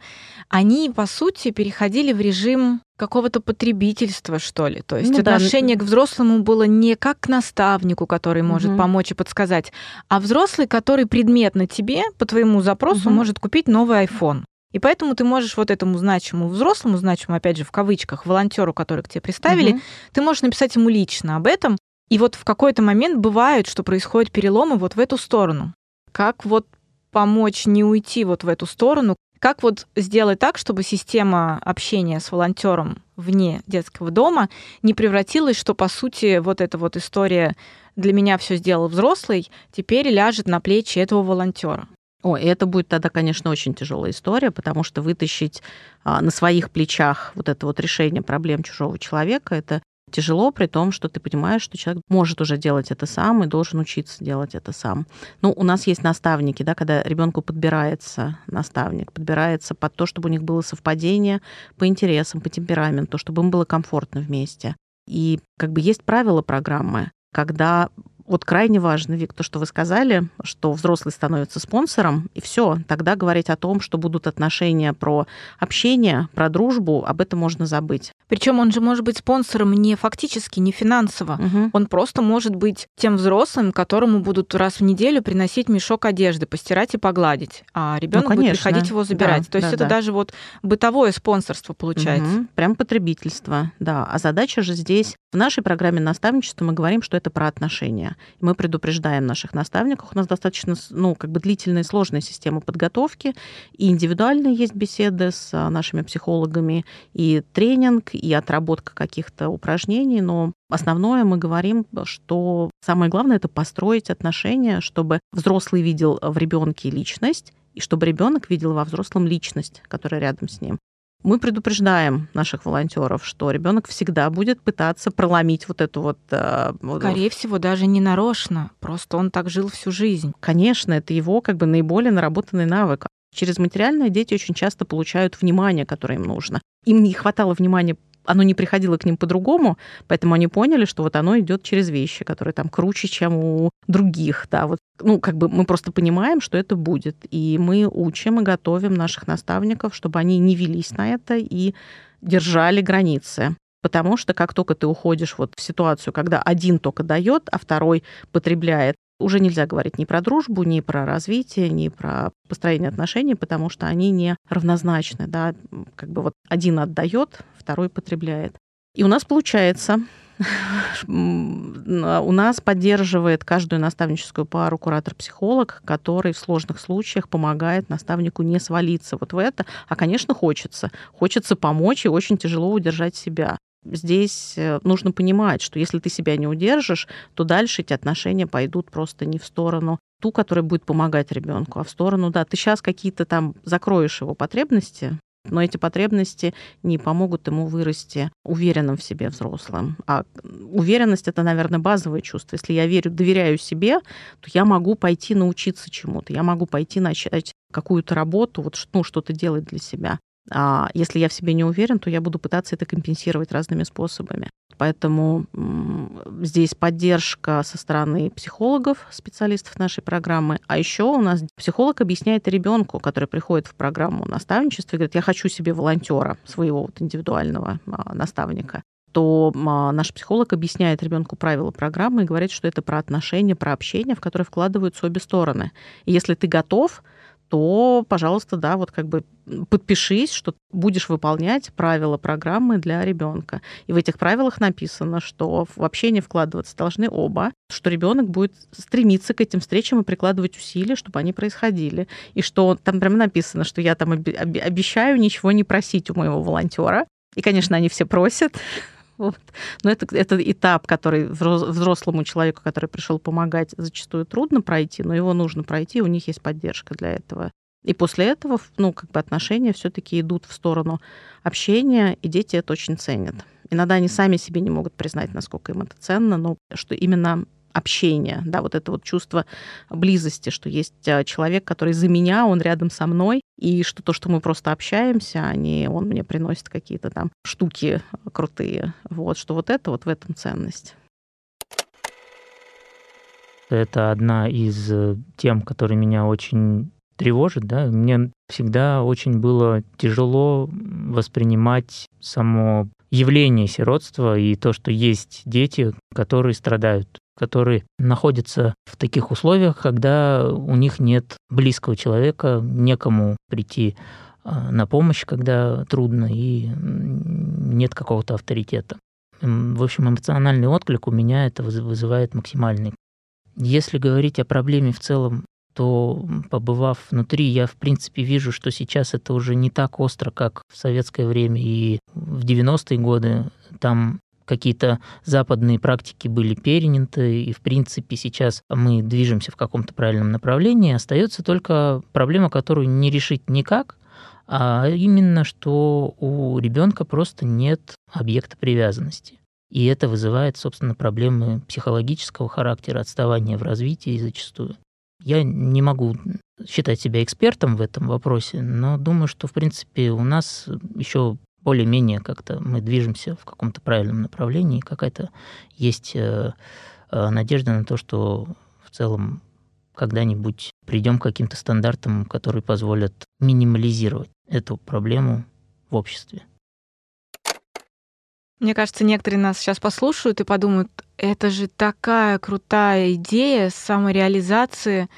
они, по сути, переходили в режим какого-то потребительства, что ли. То есть ну, отношение да. к взрослому было не как к наставнику, который может угу. помочь и подсказать, а взрослый, который предметно тебе, по твоему запросу, угу. может купить новый iPhone. И поэтому ты можешь вот этому значимому взрослому, значимому, опять же, в кавычках, волонтеру, который к тебе приставили, угу. ты можешь написать ему лично об этом, И вот в какой-то момент бывает, что происходят переломы вот в эту сторону. Как вот помочь не уйти вот в эту сторону? Как вот сделать так, чтобы система общения с волонтером вне детского дома не превратилась, что по сути вот эта вот история для меня все сделал взрослый, теперь ляжет на плечи этого волонтера. О, и это будет тогда, конечно, очень тяжелая история, потому что вытащить а, на своих плечах вот это вот решение проблем чужого человека, это тяжело, при том, что ты понимаешь, что человек может уже делать это сам и должен учиться делать это сам. Ну, у нас есть наставники, да, когда ребенку подбирается наставник, подбирается под то, чтобы у них было совпадение по интересам, по темпераменту, чтобы им было комфортно вместе. И как бы есть правила программы, когда вот крайне важно, Вик, то, что вы сказали, что взрослый становится спонсором, и все, тогда говорить о том, что будут отношения про общение, про дружбу, об этом можно забыть. Причем он же может быть спонсором не фактически, не финансово. Угу. Он просто может быть тем взрослым, которому будут раз в неделю приносить мешок одежды, постирать и погладить. А ребенок ну, будет приходить его забирать. Да, То есть да, это да. даже вот бытовое спонсорство получается. Угу. Прям потребительство, да. А задача же здесь в нашей программе наставничества мы говорим, что это про отношения. Мы предупреждаем наших наставников. У нас достаточно ну, как бы длительная и сложная система подготовки. И индивидуальные есть беседы с а, нашими психологами, и тренинг, и отработка каких-то упражнений. Но основное мы говорим, что самое главное это построить отношения, чтобы взрослый видел в ребенке личность, и чтобы ребенок видел во взрослом личность, которая рядом с ним. Мы предупреждаем наших волонтеров, что ребенок всегда будет пытаться проломить вот эту вот... Э, Скорее всего, даже не нарочно, просто он так жил всю жизнь. Конечно, это его как бы наиболее наработанный навык. Через материальное дети очень часто получают внимание, которое им нужно. Им не хватало внимания оно не приходило к ним по-другому, поэтому они поняли, что вот оно идет через вещи, которые там круче, чем у других, да, вот, ну, как бы мы просто понимаем, что это будет, и мы учим и готовим наших наставников, чтобы они не велись на это и держали границы. Потому что как только ты уходишь вот в ситуацию, когда один только дает, а второй потребляет, уже нельзя говорить ни про дружбу, ни про развитие, ни про построение отношений, потому что они не равнозначны. Да? Как бы вот один отдает, второй потребляет. И у нас получается, у нас поддерживает каждую наставническую пару куратор-психолог, который в сложных случаях помогает наставнику не свалиться вот в это. А, конечно, хочется. Хочется помочь и очень тяжело удержать себя. Здесь э, нужно понимать, что если ты себя не удержишь, то дальше эти отношения пойдут просто не в сторону ту, которая будет помогать ребенку, а в сторону, да, ты сейчас какие-то там закроешь его потребности, но эти потребности не помогут ему вырасти уверенным в себе взрослым. А уверенность это, наверное, базовое чувство. Если я верю, доверяю себе, то я могу пойти научиться чему-то, я могу пойти начать какую-то работу, вот ну, что-то делать для себя. А если я в себе не уверен, то я буду пытаться это компенсировать разными способами. Поэтому здесь поддержка со стороны психологов, специалистов нашей программы. А еще у нас психолог объясняет ребенку, который приходит в программу наставничества и говорит, я хочу себе волонтера, своего вот индивидуального а, наставника то а, наш психолог объясняет ребенку правила программы и говорит, что это про отношения, про общение, в которое вкладываются обе стороны. И если ты готов, то, пожалуйста, да, вот как бы подпишись, что будешь выполнять правила программы для ребенка. И в этих правилах написано, что в общение вкладываться должны оба, что ребенок будет стремиться к этим встречам и прикладывать усилия, чтобы они происходили. И что там прямо написано, что я там обещаю ничего не просить у моего волонтера. И, конечно, они все просят, вот. Но это, это этап, который взрослому человеку, который пришел помогать, зачастую трудно пройти, но его нужно пройти, у них есть поддержка для этого. И после этого, ну, как бы отношения все-таки идут в сторону общения, и дети это очень ценят. Иногда они сами себе не могут признать, насколько им это ценно, но что именно общение, да, вот это вот чувство близости, что есть а, человек, который за меня, он рядом со мной, и что то, что мы просто общаемся, а не он мне приносит какие-то там штуки крутые, вот, что вот это вот в этом ценность. Это одна из э, тем, которые меня очень тревожит, да, мне всегда очень было тяжело воспринимать само явление сиротства и то, что есть дети, которые страдают которые находятся в таких условиях, когда у них нет близкого человека, некому прийти а, на помощь, когда трудно, и нет какого-то авторитета. В общем, эмоциональный отклик у меня это вызывает максимальный. Если говорить о проблеме в целом, то побывав внутри, я в принципе вижу, что сейчас это уже не так остро, как в советское время и в 90-е годы. Там какие-то западные практики были переняты, и в принципе сейчас мы движемся в каком-то правильном направлении. Остается только проблема, которую не решить никак, а именно, что у ребенка просто нет объекта привязанности. И это вызывает, собственно, проблемы психологического характера, отставания в развитии зачастую. Я не могу считать себя экспертом в этом вопросе, но думаю, что, в принципе, у нас еще более-менее как-то мы движемся в каком-то правильном направлении, какая-то есть э, э, надежда на то, что в целом когда-нибудь придем к каким-то стандартам, которые позволят минимализировать эту проблему в обществе. Мне кажется, некоторые нас сейчас послушают и подумают, это же такая крутая идея самореализации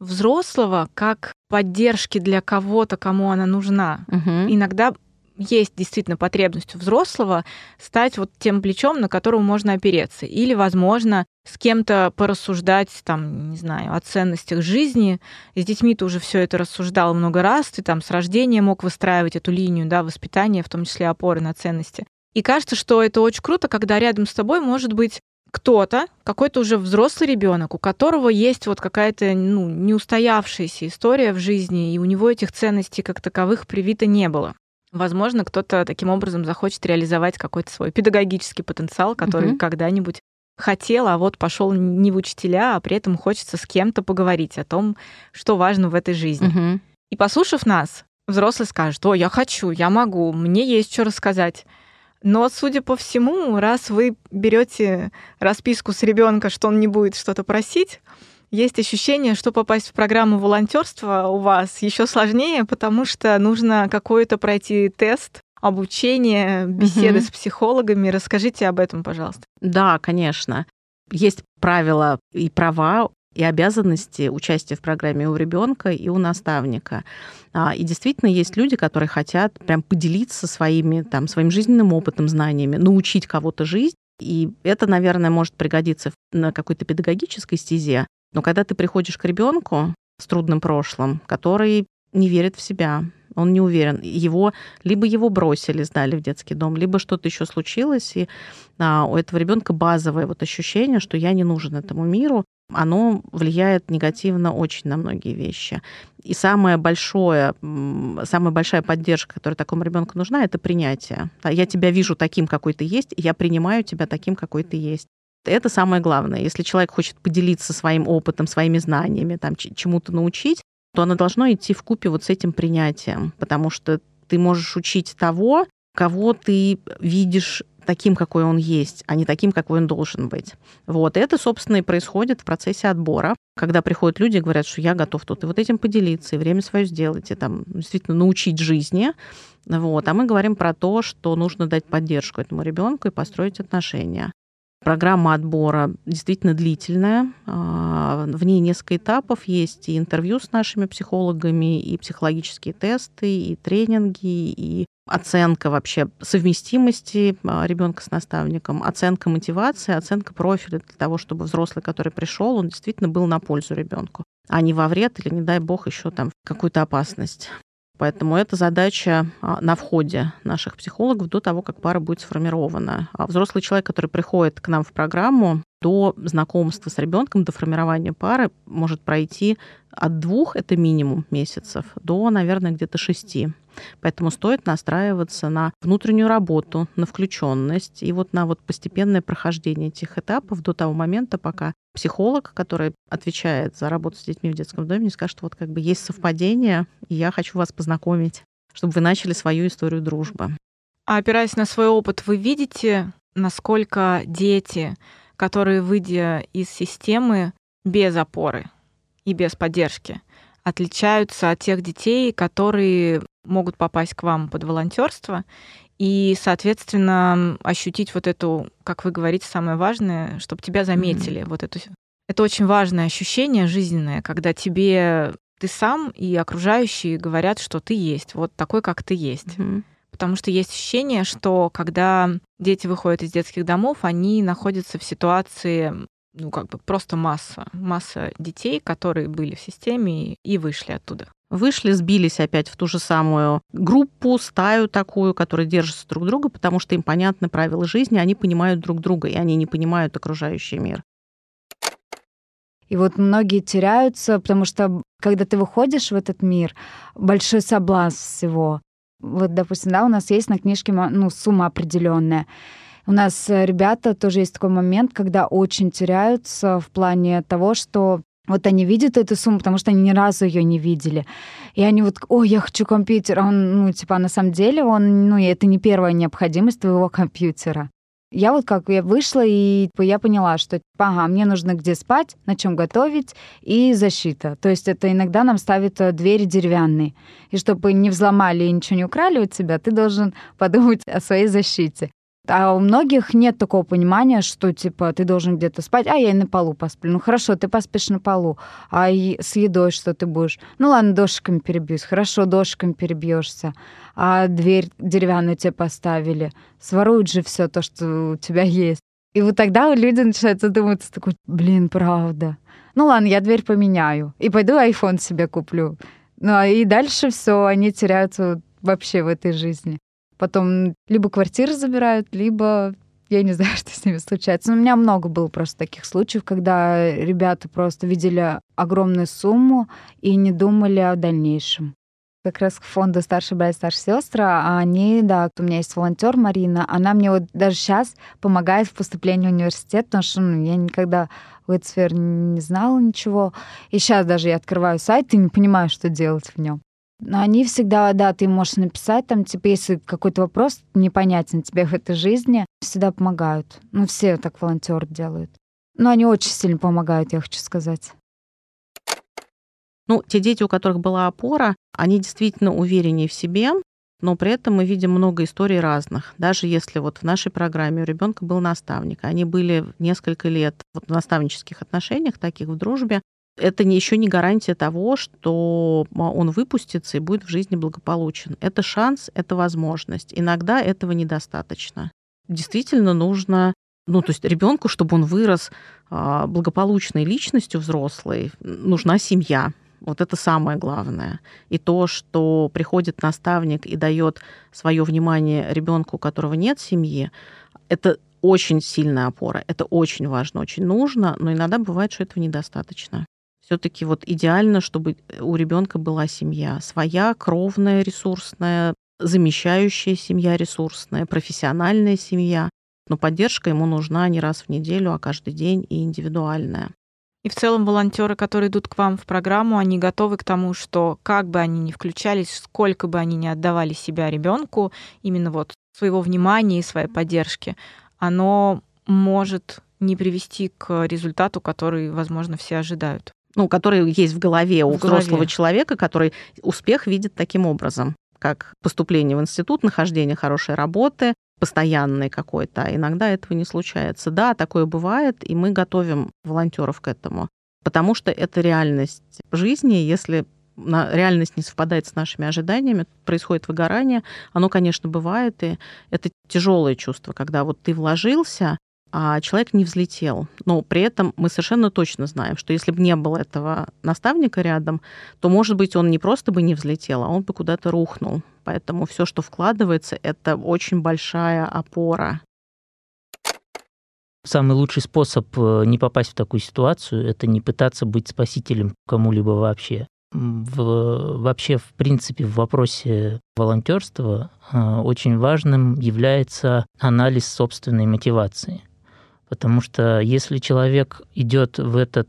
взрослого как поддержки для кого-то, кому она нужна. Угу. Иногда есть действительно потребность у взрослого стать вот тем плечом, на которого можно опереться. Или, возможно, с кем-то порассуждать, там, не знаю, о ценностях жизни. И с детьми ты уже все это рассуждал много раз, ты там с рождения мог выстраивать эту линию, да, воспитания, в том числе опоры на ценности. И кажется, что это очень круто, когда рядом с тобой может быть кто-то, какой-то уже взрослый ребенок, у которого есть вот какая-то ну, неустоявшаяся история в жизни, и у него этих ценностей как таковых привито не было. Возможно, кто-то таким образом захочет реализовать какой-то свой педагогический потенциал, который угу. когда-нибудь хотел, а вот пошел не в учителя, а при этом хочется с кем-то поговорить о том, что важно в этой жизни. Угу. И послушав нас, взрослый скажет: О, я хочу, я могу, мне есть что рассказать. Но, судя по всему, раз вы берете расписку с ребенка, что он не будет что-то просить, есть ощущение, что попасть в программу волонтерства у вас еще сложнее, потому что нужно какой-то пройти тест, обучение, беседы угу. с психологами. Расскажите об этом, пожалуйста. Да, конечно. Есть правила и права и обязанности участия в программе у ребенка и у наставника. А, и действительно есть люди, которые хотят прям поделиться своими, там, своим жизненным опытом, знаниями, научить кого-то жизнь. И это, наверное, может пригодиться на какой-то педагогической стезе. Но когда ты приходишь к ребенку с трудным прошлым, который не верит в себя, он не уверен. Его либо его бросили, сдали в детский дом, либо что-то еще случилось, и а, у этого ребенка базовое вот ощущение, что я не нужен этому миру, оно влияет негативно очень на многие вещи. И самое большое, самая большая поддержка, которая такому ребенку нужна, это принятие. Я тебя вижу таким, какой ты есть, я принимаю тебя таким, какой ты есть. Это самое главное. Если человек хочет поделиться своим опытом, своими знаниями, там, чему-то научить, то оно должно идти в купе вот с этим принятием, потому что ты можешь учить того, кого ты видишь таким, какой он есть, а не таким, какой он должен быть. Вот. Это, собственно, и происходит в процессе отбора, когда приходят люди и говорят, что я готов тут и вот этим поделиться, и время свое сделать, и там действительно научить жизни. Вот. А мы говорим про то, что нужно дать поддержку этому ребенку и построить отношения. Программа отбора действительно длительная. А, в ней несколько этапов. Есть и интервью с нашими психологами, и психологические тесты, и тренинги, и оценка вообще совместимости а, ребенка с наставником, оценка мотивации, оценка профиля для того, чтобы взрослый, который пришел, он действительно был на пользу ребенку, а не во вред или, не дай бог, еще там какую-то опасность. Поэтому это задача а, на входе наших психологов до того, как пара будет сформирована. А взрослый человек, который приходит к нам в программу, до знакомства с ребенком, до формирования пары может пройти от двух, это минимум месяцев, до, наверное, где-то шести. Поэтому стоит настраиваться на внутреннюю работу, на включенность и вот на вот постепенное прохождение этих этапов до того момента, пока психолог, который отвечает за работу с детьми в детском доме, не скажет, что вот как бы есть совпадение, и я хочу вас познакомить, чтобы вы начали свою историю дружбы. А опираясь на свой опыт, вы видите, насколько дети, которые, выйдя из системы без опоры и без поддержки, отличаются от тех детей, которые могут попасть к вам под волонтерство и, соответственно, ощутить вот эту, как вы говорите, самое важное, чтобы тебя заметили. Mm-hmm. Вот эту. Это очень важное ощущение жизненное, когда тебе ты сам и окружающие говорят, что ты есть, вот такой, как ты есть. Mm-hmm. Потому что есть ощущение, что когда дети выходят из детских домов, они находятся в ситуации ну, как бы просто масса, масса детей, которые были в системе и вышли оттуда. Вышли, сбились опять в ту же самую группу, стаю такую, которая держится друг друга, потому что им понятны правила жизни, они понимают друг друга, и они не понимают окружающий мир. И вот многие теряются, потому что когда ты выходишь в этот мир, большой соблазн всего. Вот, допустим, да, у нас есть на книжке ну, сумма определенная. У нас э, ребята тоже есть такой момент, когда очень теряются в плане того, что вот они видят эту сумму, потому что они ни разу ее не видели. И они вот, о, я хочу компьютер. А он, ну, типа, на самом деле, он, ну, это не первая необходимость твоего компьютера. Я вот как я вышла, и типа, я поняла, что типа, ага, мне нужно где спать, на чем готовить и защита. То есть это иногда нам ставят э, двери деревянные. И чтобы не взломали и ничего не украли у тебя, ты должен подумать о своей защите. А у многих нет такого понимания, что, типа, ты должен где-то спать, а я и на полу посплю. Ну, хорошо, ты поспишь на полу. А с едой что ты будешь? Ну, ладно, дошиками перебьюсь. Хорошо, дошиками перебьешься. А дверь деревянную тебе поставили. Своруют же все то, что у тебя есть. И вот тогда люди начинают задумываться, такой, блин, правда. Ну ладно, я дверь поменяю. И пойду iPhone себе куплю. Ну, а и дальше все, они теряются вообще в этой жизни. Потом либо квартиры забирают, либо я не знаю, что с ними случается. Но у меня много было просто таких случаев, когда ребята просто видели огромную сумму и не думали о дальнейшем. Как раз к фонду «Старший брат, старшая сестра», а они, да, у меня есть волонтер Марина, она мне вот даже сейчас помогает в поступлении в университет, потому что ну, я никогда в этой сфере не знала ничего. И сейчас даже я открываю сайт и не понимаю, что делать в нем. Но они всегда, да, ты можешь написать там, типа, если какой-то вопрос непонятен тебе в этой жизни, всегда помогают. Ну, все так волонтеры делают. Но они очень сильно помогают, я хочу сказать. Ну, те дети, у которых была опора, они действительно увереннее в себе, но при этом мы видим много историй разных. Даже если вот в нашей программе у ребенка был наставник, они были несколько лет в наставнических отношениях, таких в дружбе, это еще не гарантия того, что он выпустится и будет в жизни благополучен. Это шанс, это возможность. Иногда этого недостаточно. Действительно нужно ну, то есть ребенку, чтобы он вырос а, благополучной личностью взрослой, нужна семья. Вот это самое главное. И то, что приходит наставник и дает свое внимание ребенку, у которого нет семьи, это очень сильная опора. Это очень важно, очень нужно, но иногда бывает, что этого недостаточно все-таки вот идеально, чтобы у ребенка была семья своя, кровная, ресурсная, замещающая семья ресурсная, профессиональная семья. Но поддержка ему нужна не раз в неделю, а каждый день и индивидуальная. И в целом волонтеры, которые идут к вам в программу, они готовы к тому, что как бы они ни включались, сколько бы они ни отдавали себя ребенку, именно вот своего внимания и своей поддержки, оно может не привести к результату, который, возможно, все ожидают ну, который есть в голове у в взрослого голове. человека, который успех видит таким образом, как поступление в институт, нахождение хорошей работы, постоянной какой-то, а иногда этого не случается. Да, такое бывает, и мы готовим волонтеров к этому, потому что это реальность жизни, если реальность не совпадает с нашими ожиданиями, происходит выгорание. Оно, конечно, бывает, и это тяжелое чувство, когда вот ты вложился, а человек не взлетел. Но при этом мы совершенно точно знаем, что если бы не было этого наставника рядом, то, может быть, он не просто бы не взлетел, а он бы куда-то рухнул. Поэтому все, что вкладывается, это очень большая опора. Самый лучший способ э, не попасть в такую ситуацию – это не пытаться быть спасителем кому-либо вообще. В, вообще, в принципе, в вопросе волонтерства э, очень важным является анализ собственной мотивации. Потому что если человек идет в это,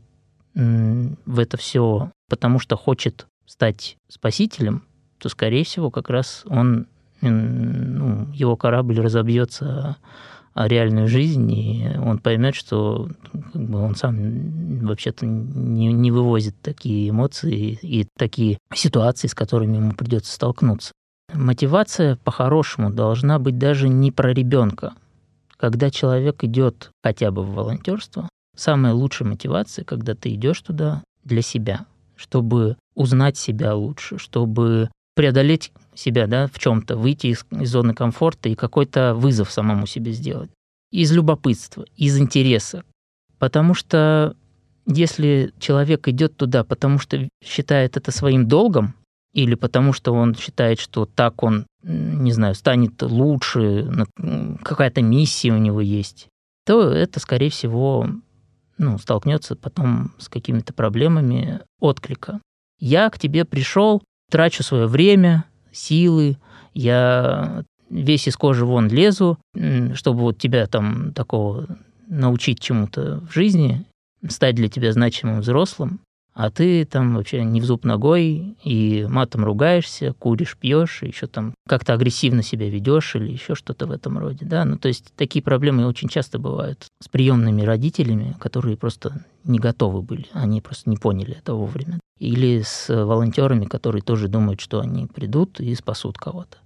в это все, потому что хочет стать спасителем, то, скорее всего, как раз он, ну, его корабль разобьется о реальную жизнь, и он поймет, что как бы, он сам вообще-то не, не вывозит такие эмоции и такие ситуации, с которыми ему придется столкнуться. Мотивация по-хорошему должна быть даже не про ребенка, когда человек идет хотя бы в волонтерство, самая лучшая мотивация, когда ты идешь туда для себя, чтобы узнать себя лучше, чтобы преодолеть себя, да, в чем-то, выйти из, из зоны комфорта и какой-то вызов самому себе сделать. Из любопытства, из интереса. Потому что если человек идет туда, потому что считает это своим долгом, или потому что он считает, что так он, не знаю, станет лучше, какая-то миссия у него есть, то это, скорее всего, ну, столкнется потом с какими-то проблемами отклика. Я к тебе пришел, трачу свое время, силы, я весь из кожи вон лезу, чтобы вот тебя там такого научить чему-то в жизни, стать для тебя значимым взрослым, а ты там вообще не в зуб ногой и матом ругаешься, куришь, пьешь, еще там как-то агрессивно себя ведешь или еще что-то в этом роде, да, ну то есть такие проблемы очень часто бывают с приемными родителями, которые просто не готовы были, они просто не поняли это вовремя, или с волонтерами, которые тоже думают, что они придут и спасут кого-то.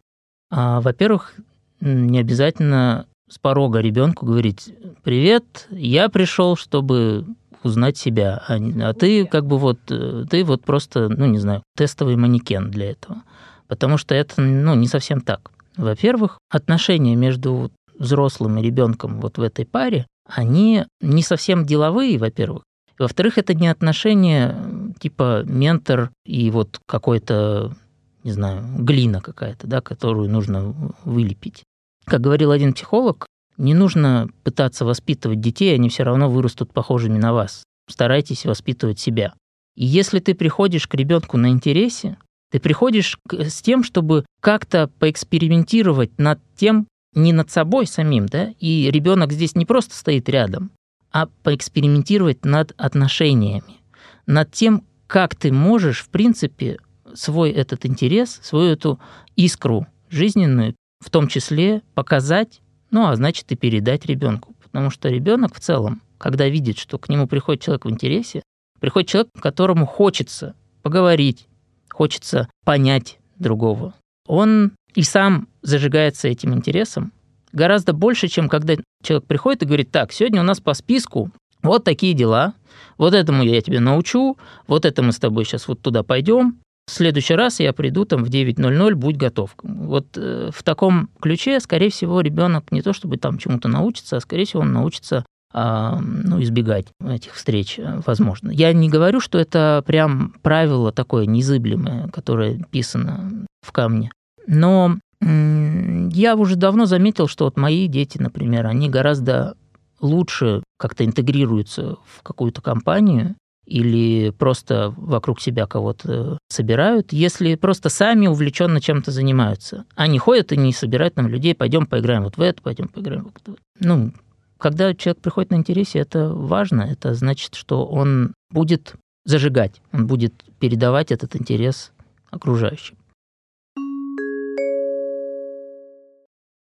А, во-первых, не обязательно с порога ребенку говорить: "Привет, я пришел, чтобы узнать себя, а, а ты как бы вот, э, ты вот просто, ну не знаю, тестовый манекен для этого. Потому что это, ну, не совсем так. Во-первых, отношения между взрослым и ребенком вот в этой паре, они не совсем деловые, во-первых. Во-вторых, это не отношения типа ментор и вот какой-то, не знаю, глина какая-то, да, которую нужно вылепить. Как говорил один психолог, не нужно пытаться воспитывать детей, они все равно вырастут похожими на вас. Старайтесь воспитывать себя. И если ты приходишь к ребенку на интересе, ты приходишь с тем, чтобы как-то поэкспериментировать над тем, не над собой самим, да, и ребенок здесь не просто стоит рядом, а поэкспериментировать над отношениями, над тем, как ты можешь, в принципе, свой этот интерес, свою эту искру жизненную, в том числе показать ну, а значит и передать ребенку. Потому что ребенок в целом, когда видит, что к нему приходит человек в интересе, приходит человек, которому хочется поговорить, хочется понять другого, он и сам зажигается этим интересом гораздо больше, чем когда человек приходит и говорит, так, сегодня у нас по списку вот такие дела, вот этому я тебя научу, вот это мы с тобой сейчас вот туда пойдем, в следующий раз я приду там в 9.00, будь готов. Вот э, в таком ключе, скорее всего, ребенок не то чтобы там чему-то научится, а скорее всего он научится а, ну, избегать этих встреч, э, возможно. Я не говорю, что это прям правило такое незыблемое, которое писано в камне. Но я уже давно заметил, что вот мои дети, например, они гораздо лучше как-то интегрируются в какую-то компанию, или просто вокруг себя кого-то собирают, если просто сами увлеченно чем-то занимаются. Они ходят и не собирают нам людей, пойдем поиграем вот в это, пойдем поиграем в это. Ну, когда человек приходит на интересе, это важно, это значит, что он будет зажигать, он будет передавать этот интерес окружающим.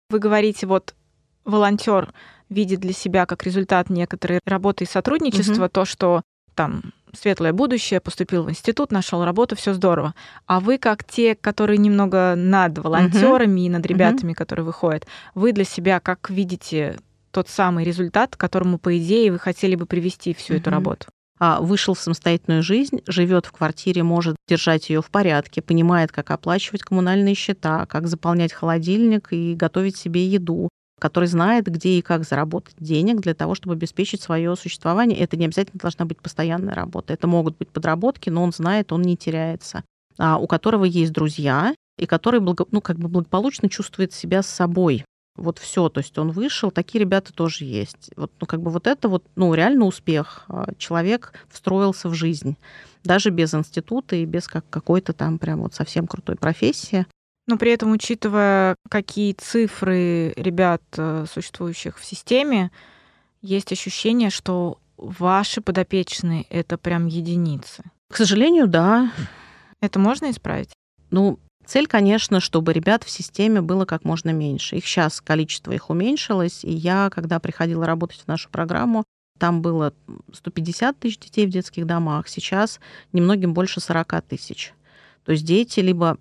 Вы говорите, вот волонтер видит для себя как результат некоторой работы и сотрудничества угу. то, что там светлое будущее, поступил в институт, нашел работу, все здорово. А вы, как те, которые немного над волонтерами uh-huh. и над ребятами, uh-huh. которые выходят, вы для себя как видите тот самый результат, к которому, по идее, вы хотели бы привести всю uh-huh. эту работу? А, вышел в самостоятельную жизнь, живет в квартире, может держать ее в порядке, понимает, как оплачивать коммунальные счета, как заполнять холодильник и готовить себе еду, который знает, где и как заработать денег для того, чтобы обеспечить свое существование. Это не обязательно должна быть постоянная работа. Это могут быть подработки, но он знает, он не теряется. А у которого есть друзья, и который благо, ну, как бы благополучно чувствует себя с собой. Вот все, то есть он вышел, такие ребята тоже есть. Вот, ну, как бы вот это вот, ну, реально успех. А, человек встроился в жизнь, даже без института и без как какой-то там прям вот совсем крутой профессии. Но при этом, учитывая, какие цифры ребят, э, существующих в системе, есть ощущение, что ваши подопечные — это прям единицы. К сожалению, да. Это можно исправить? Ну, цель, конечно, чтобы ребят в системе было как можно меньше. Их сейчас количество их уменьшилось, и я, когда приходила работать в нашу программу, там было 150 тысяч детей в детских домах, сейчас немногим больше 40 тысяч. То есть дети либо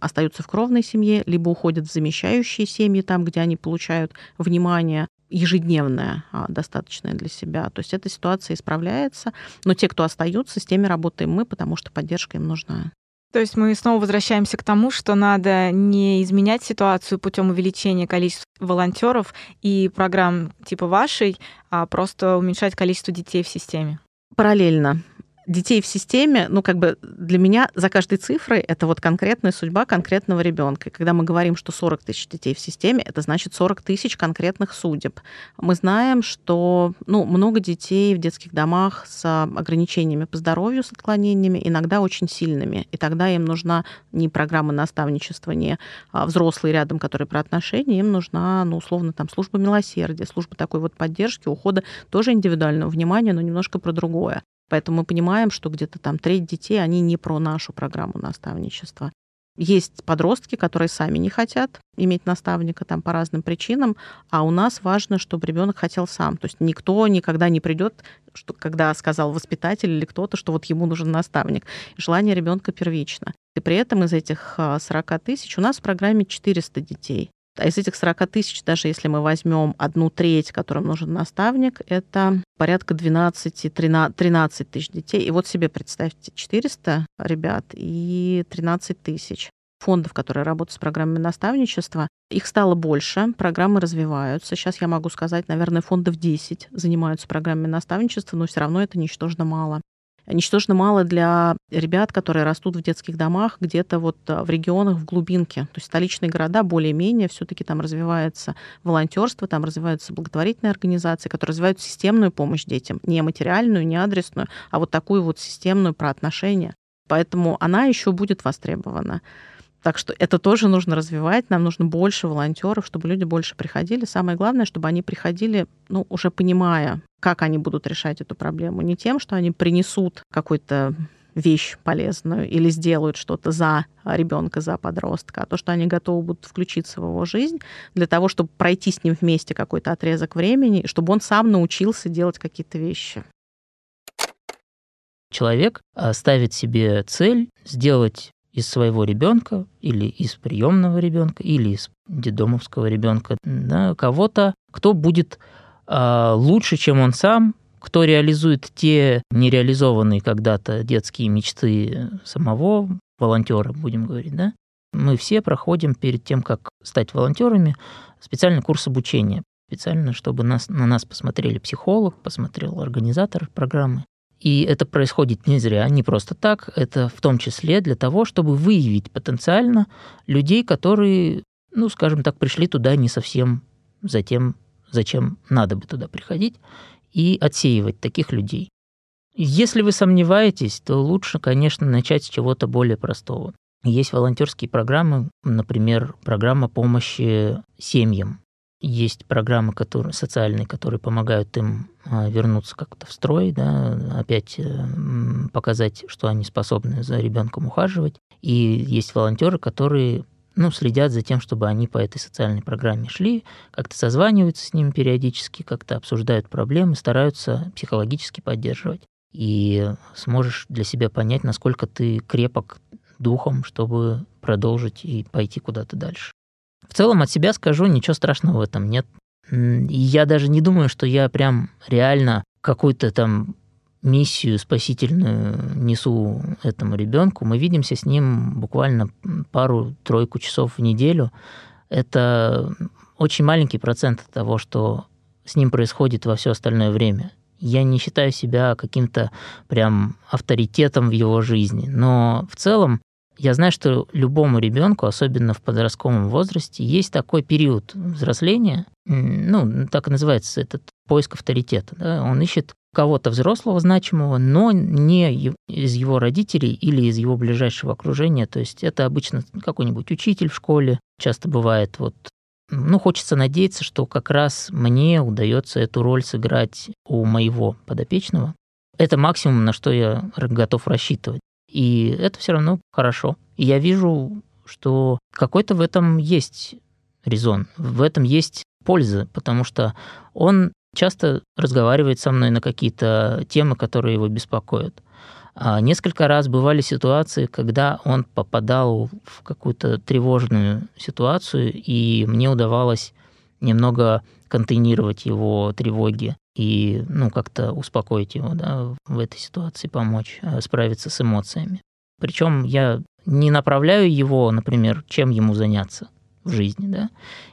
остаются в кровной семье, либо уходят в замещающие семьи, там, где они получают внимание ежедневное, а, достаточное для себя. То есть эта ситуация исправляется. Но те, кто остаются, с теми работаем мы, потому что поддержка им нужна. То есть мы снова возвращаемся к тому, что надо не изменять ситуацию путем увеличения количества волонтеров и программ типа вашей, а просто уменьшать количество детей в системе. Параллельно детей в системе, ну, как бы для меня за каждой цифрой это вот конкретная судьба конкретного ребенка. И когда мы говорим, что 40 тысяч детей в системе, это значит 40 тысяч конкретных судеб. Мы знаем, что ну, много детей в детских домах с ограничениями по здоровью, с отклонениями, иногда очень сильными. И тогда им нужна не программа наставничества, не а, взрослые рядом, которые про отношения, им нужна, ну, условно, там, служба милосердия, служба такой вот поддержки, ухода, тоже индивидуального внимания, но немножко про другое. Поэтому мы понимаем, что где-то там треть детей, они не про нашу программу наставничества. Есть подростки, которые сами не хотят иметь наставника там по разным причинам, а у нас важно, чтобы ребенок хотел сам. То есть никто никогда не придет, что, когда сказал воспитатель или кто-то, что вот ему нужен наставник. Желание ребенка первично. И при этом из этих 40 а, тысяч у нас в программе 400 детей. А из этих 40 тысяч, даже если мы возьмем одну треть, которым нужен наставник, это порядка 12-13 тысяч детей. И вот себе представьте, 400 ребят и 13 тысяч фондов, которые работают с программами наставничества. Их стало больше, программы развиваются. Сейчас я могу сказать, наверное, фондов 10 занимаются программами наставничества, но все равно это ничтожно мало ничтожно мало для ребят, которые растут в детских домах где-то вот э, в регионах, в глубинке. То есть столичные города более-менее все-таки там развивается волонтерство, там развиваются благотворительные организации, которые развивают системную помощь детям, не материальную, не адресную, а вот такую вот системную про отношения. Поэтому она еще будет востребована. Так что это тоже нужно развивать. Нам нужно больше волонтеров, чтобы люди больше приходили. Самое главное, чтобы они приходили, ну, уже понимая, как они будут решать эту проблему. Не тем, что они принесут какую-то вещь полезную или сделают что-то за ребенка, за подростка, а то, что они готовы будут включиться в его жизнь для того, чтобы пройти с ним вместе какой-то отрезок времени, чтобы он сам научился делать какие-то вещи. Человек а, ставит себе цель сделать из своего ребенка или из приемного ребенка или из детдомовского ребенка да, кого-то, кто будет э, лучше, чем он сам, кто реализует те нереализованные когда-то детские мечты самого волонтера, будем говорить, да? Мы все проходим перед тем, как стать волонтерами, специальный курс обучения, специально, чтобы нас, на нас посмотрели психолог, посмотрел организатор программы, и это происходит не зря, не просто так. Это в том числе для того, чтобы выявить потенциально людей, которые, ну, скажем так, пришли туда не совсем за тем, зачем надо бы туда приходить, и отсеивать таких людей. Если вы сомневаетесь, то лучше, конечно, начать с чего-то более простого. Есть волонтерские программы, например, программа помощи семьям есть программы которые, социальные, которые помогают им а, вернуться как-то в строй, да, опять э, показать, что они способны за ребенком ухаживать. И есть волонтеры, которые ну, следят за тем, чтобы они по этой социальной программе шли, как-то созваниваются с ними периодически, как-то обсуждают проблемы, стараются психологически поддерживать. И сможешь для себя понять, насколько ты крепок духом, чтобы продолжить и пойти куда-то дальше. В целом от себя скажу, ничего страшного в этом нет. Я даже не думаю, что я прям реально какую-то там миссию спасительную несу этому ребенку. Мы видимся с ним буквально пару-тройку часов в неделю. Это очень маленький процент того, что с ним происходит во все остальное время. Я не считаю себя каким-то прям авторитетом в его жизни, но в целом я знаю, что любому ребенку, особенно в подростковом возрасте, есть такой период взросления, ну, так и называется этот поиск авторитета. Да? Он ищет кого-то взрослого значимого, но не из его родителей или из его ближайшего окружения. То есть это обычно какой-нибудь учитель в школе, часто бывает вот ну, хочется надеяться, что как раз мне удается эту роль сыграть у моего подопечного. Это максимум, на что я готов рассчитывать. И это все равно хорошо. И я вижу, что какой-то в этом есть резон, в этом есть польза, потому что он часто разговаривает со мной на какие-то темы, которые его беспокоят. А несколько раз бывали ситуации, когда он попадал в какую-то тревожную ситуацию, и мне удавалось немного контейнировать его тревоги и ну, как-то успокоить его да, в этой ситуации, помочь э, справиться с эмоциями. Причем я не направляю его, например, чем ему заняться в жизни, да,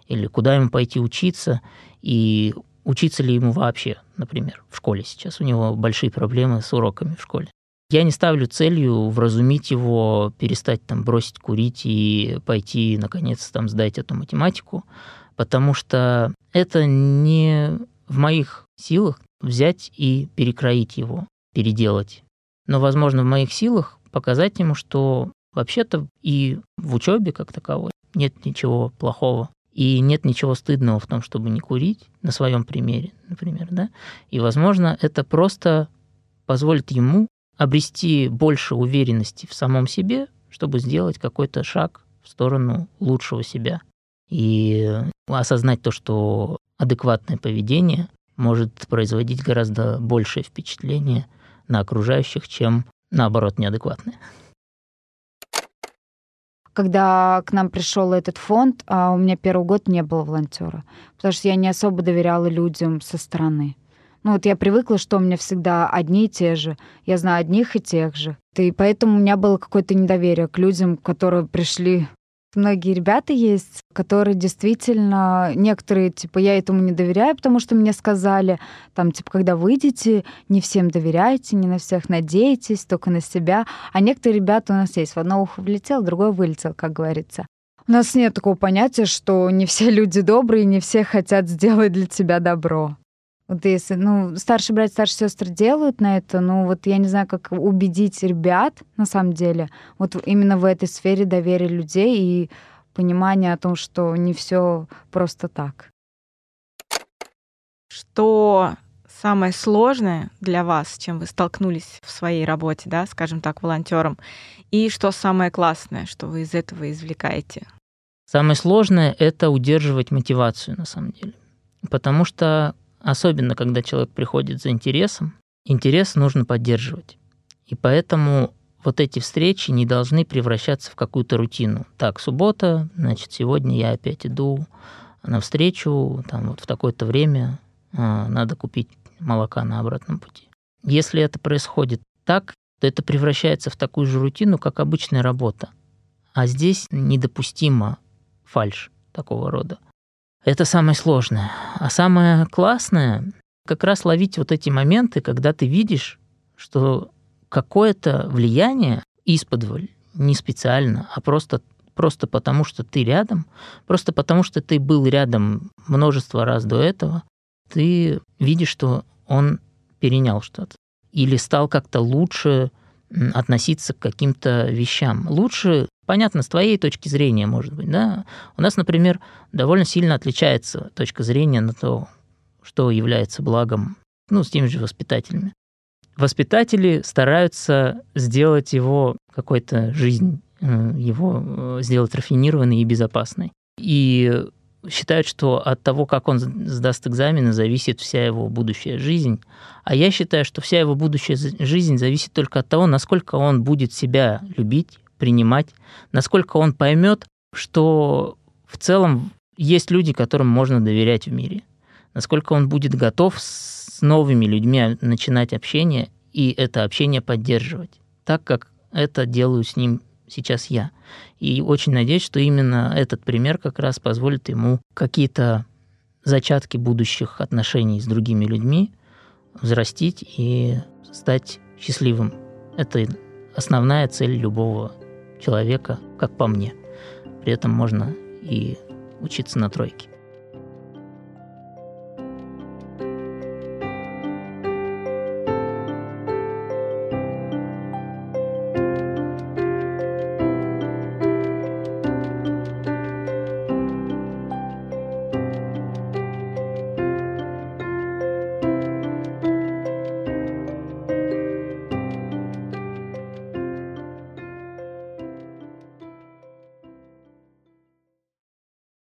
или куда ему пойти учиться, и учиться ли ему вообще, например, в школе сейчас. У него большие проблемы с уроками в школе. Я не ставлю целью вразумить его, перестать там бросить курить и пойти, наконец, там сдать эту математику, потому что это не в моих силах взять и перекроить его, переделать. Но, возможно, в моих силах показать ему, что вообще-то и в учебе как таковой нет ничего плохого. И нет ничего стыдного в том, чтобы не курить, на своем примере, например, да. И, возможно, это просто позволит ему обрести больше уверенности в самом себе, чтобы сделать какой-то шаг в сторону лучшего себя. И осознать то, что адекватное поведение может производить гораздо большее впечатление на окружающих, чем наоборот неадекватное когда к нам пришел этот фонд, а у меня первый год не было волонтера, потому что я не особо доверяла людям со стороны. Ну вот я привыкла, что у меня всегда одни и те же. Я знаю одних и тех же. И поэтому у меня было какое-то недоверие к людям, которые пришли Многие ребята есть, которые действительно, некоторые, типа, я этому не доверяю, потому что мне сказали, там, типа, когда выйдете, не всем доверяйте, не на всех надейтесь, только на себя. А некоторые ребята у нас есть, в одно ухо влетел, другое вылетел, как говорится. У нас нет такого понятия, что не все люди добрые, не все хотят сделать для тебя добро. Вот если, ну, старшие братья, старшие сестры делают на это, ну, вот я не знаю, как убедить ребят, на самом деле, вот именно в этой сфере доверия людей и понимания о том, что не все просто так. Что самое сложное для вас, с чем вы столкнулись в своей работе, да, скажем так, волонтером, и что самое классное, что вы из этого извлекаете? Самое сложное — это удерживать мотивацию, на самом деле. Потому что особенно когда человек приходит за интересом, интерес нужно поддерживать. И поэтому вот эти встречи не должны превращаться в какую-то рутину. Так, суббота, значит, сегодня я опять иду на встречу, там вот в такое-то время а, надо купить молока на обратном пути. Если это происходит так, то это превращается в такую же рутину, как обычная работа. А здесь недопустимо фальш такого рода. Это самое сложное. А самое классное как раз ловить вот эти моменты, когда ты видишь, что какое-то влияние исподволь, не специально, а просто, просто потому, что ты рядом, просто потому, что ты был рядом множество раз до этого, ты видишь, что он перенял что-то или стал как-то лучше относиться к каким-то вещам. Лучше понятно, с твоей точки зрения, может быть, да. У нас, например, довольно сильно отличается точка зрения на то, что является благом, ну, с теми же воспитателями. Воспитатели стараются сделать его какой-то жизнь, э, его э, сделать рафинированной и безопасной. И считают, что от того, как он сдаст экзамены, зависит вся его будущая жизнь. А я считаю, что вся его будущая жизнь зависит только от того, насколько он будет себя любить, принимать, насколько он поймет, что в целом есть люди, которым можно доверять в мире, насколько он будет готов с новыми людьми начинать общение и это общение поддерживать, так как это делаю с ним сейчас я. И очень надеюсь, что именно этот пример как раз позволит ему какие-то зачатки будущих отношений с другими людьми взрастить и стать счастливым. Это основная цель любого человека, как по мне. При этом можно и учиться на тройке.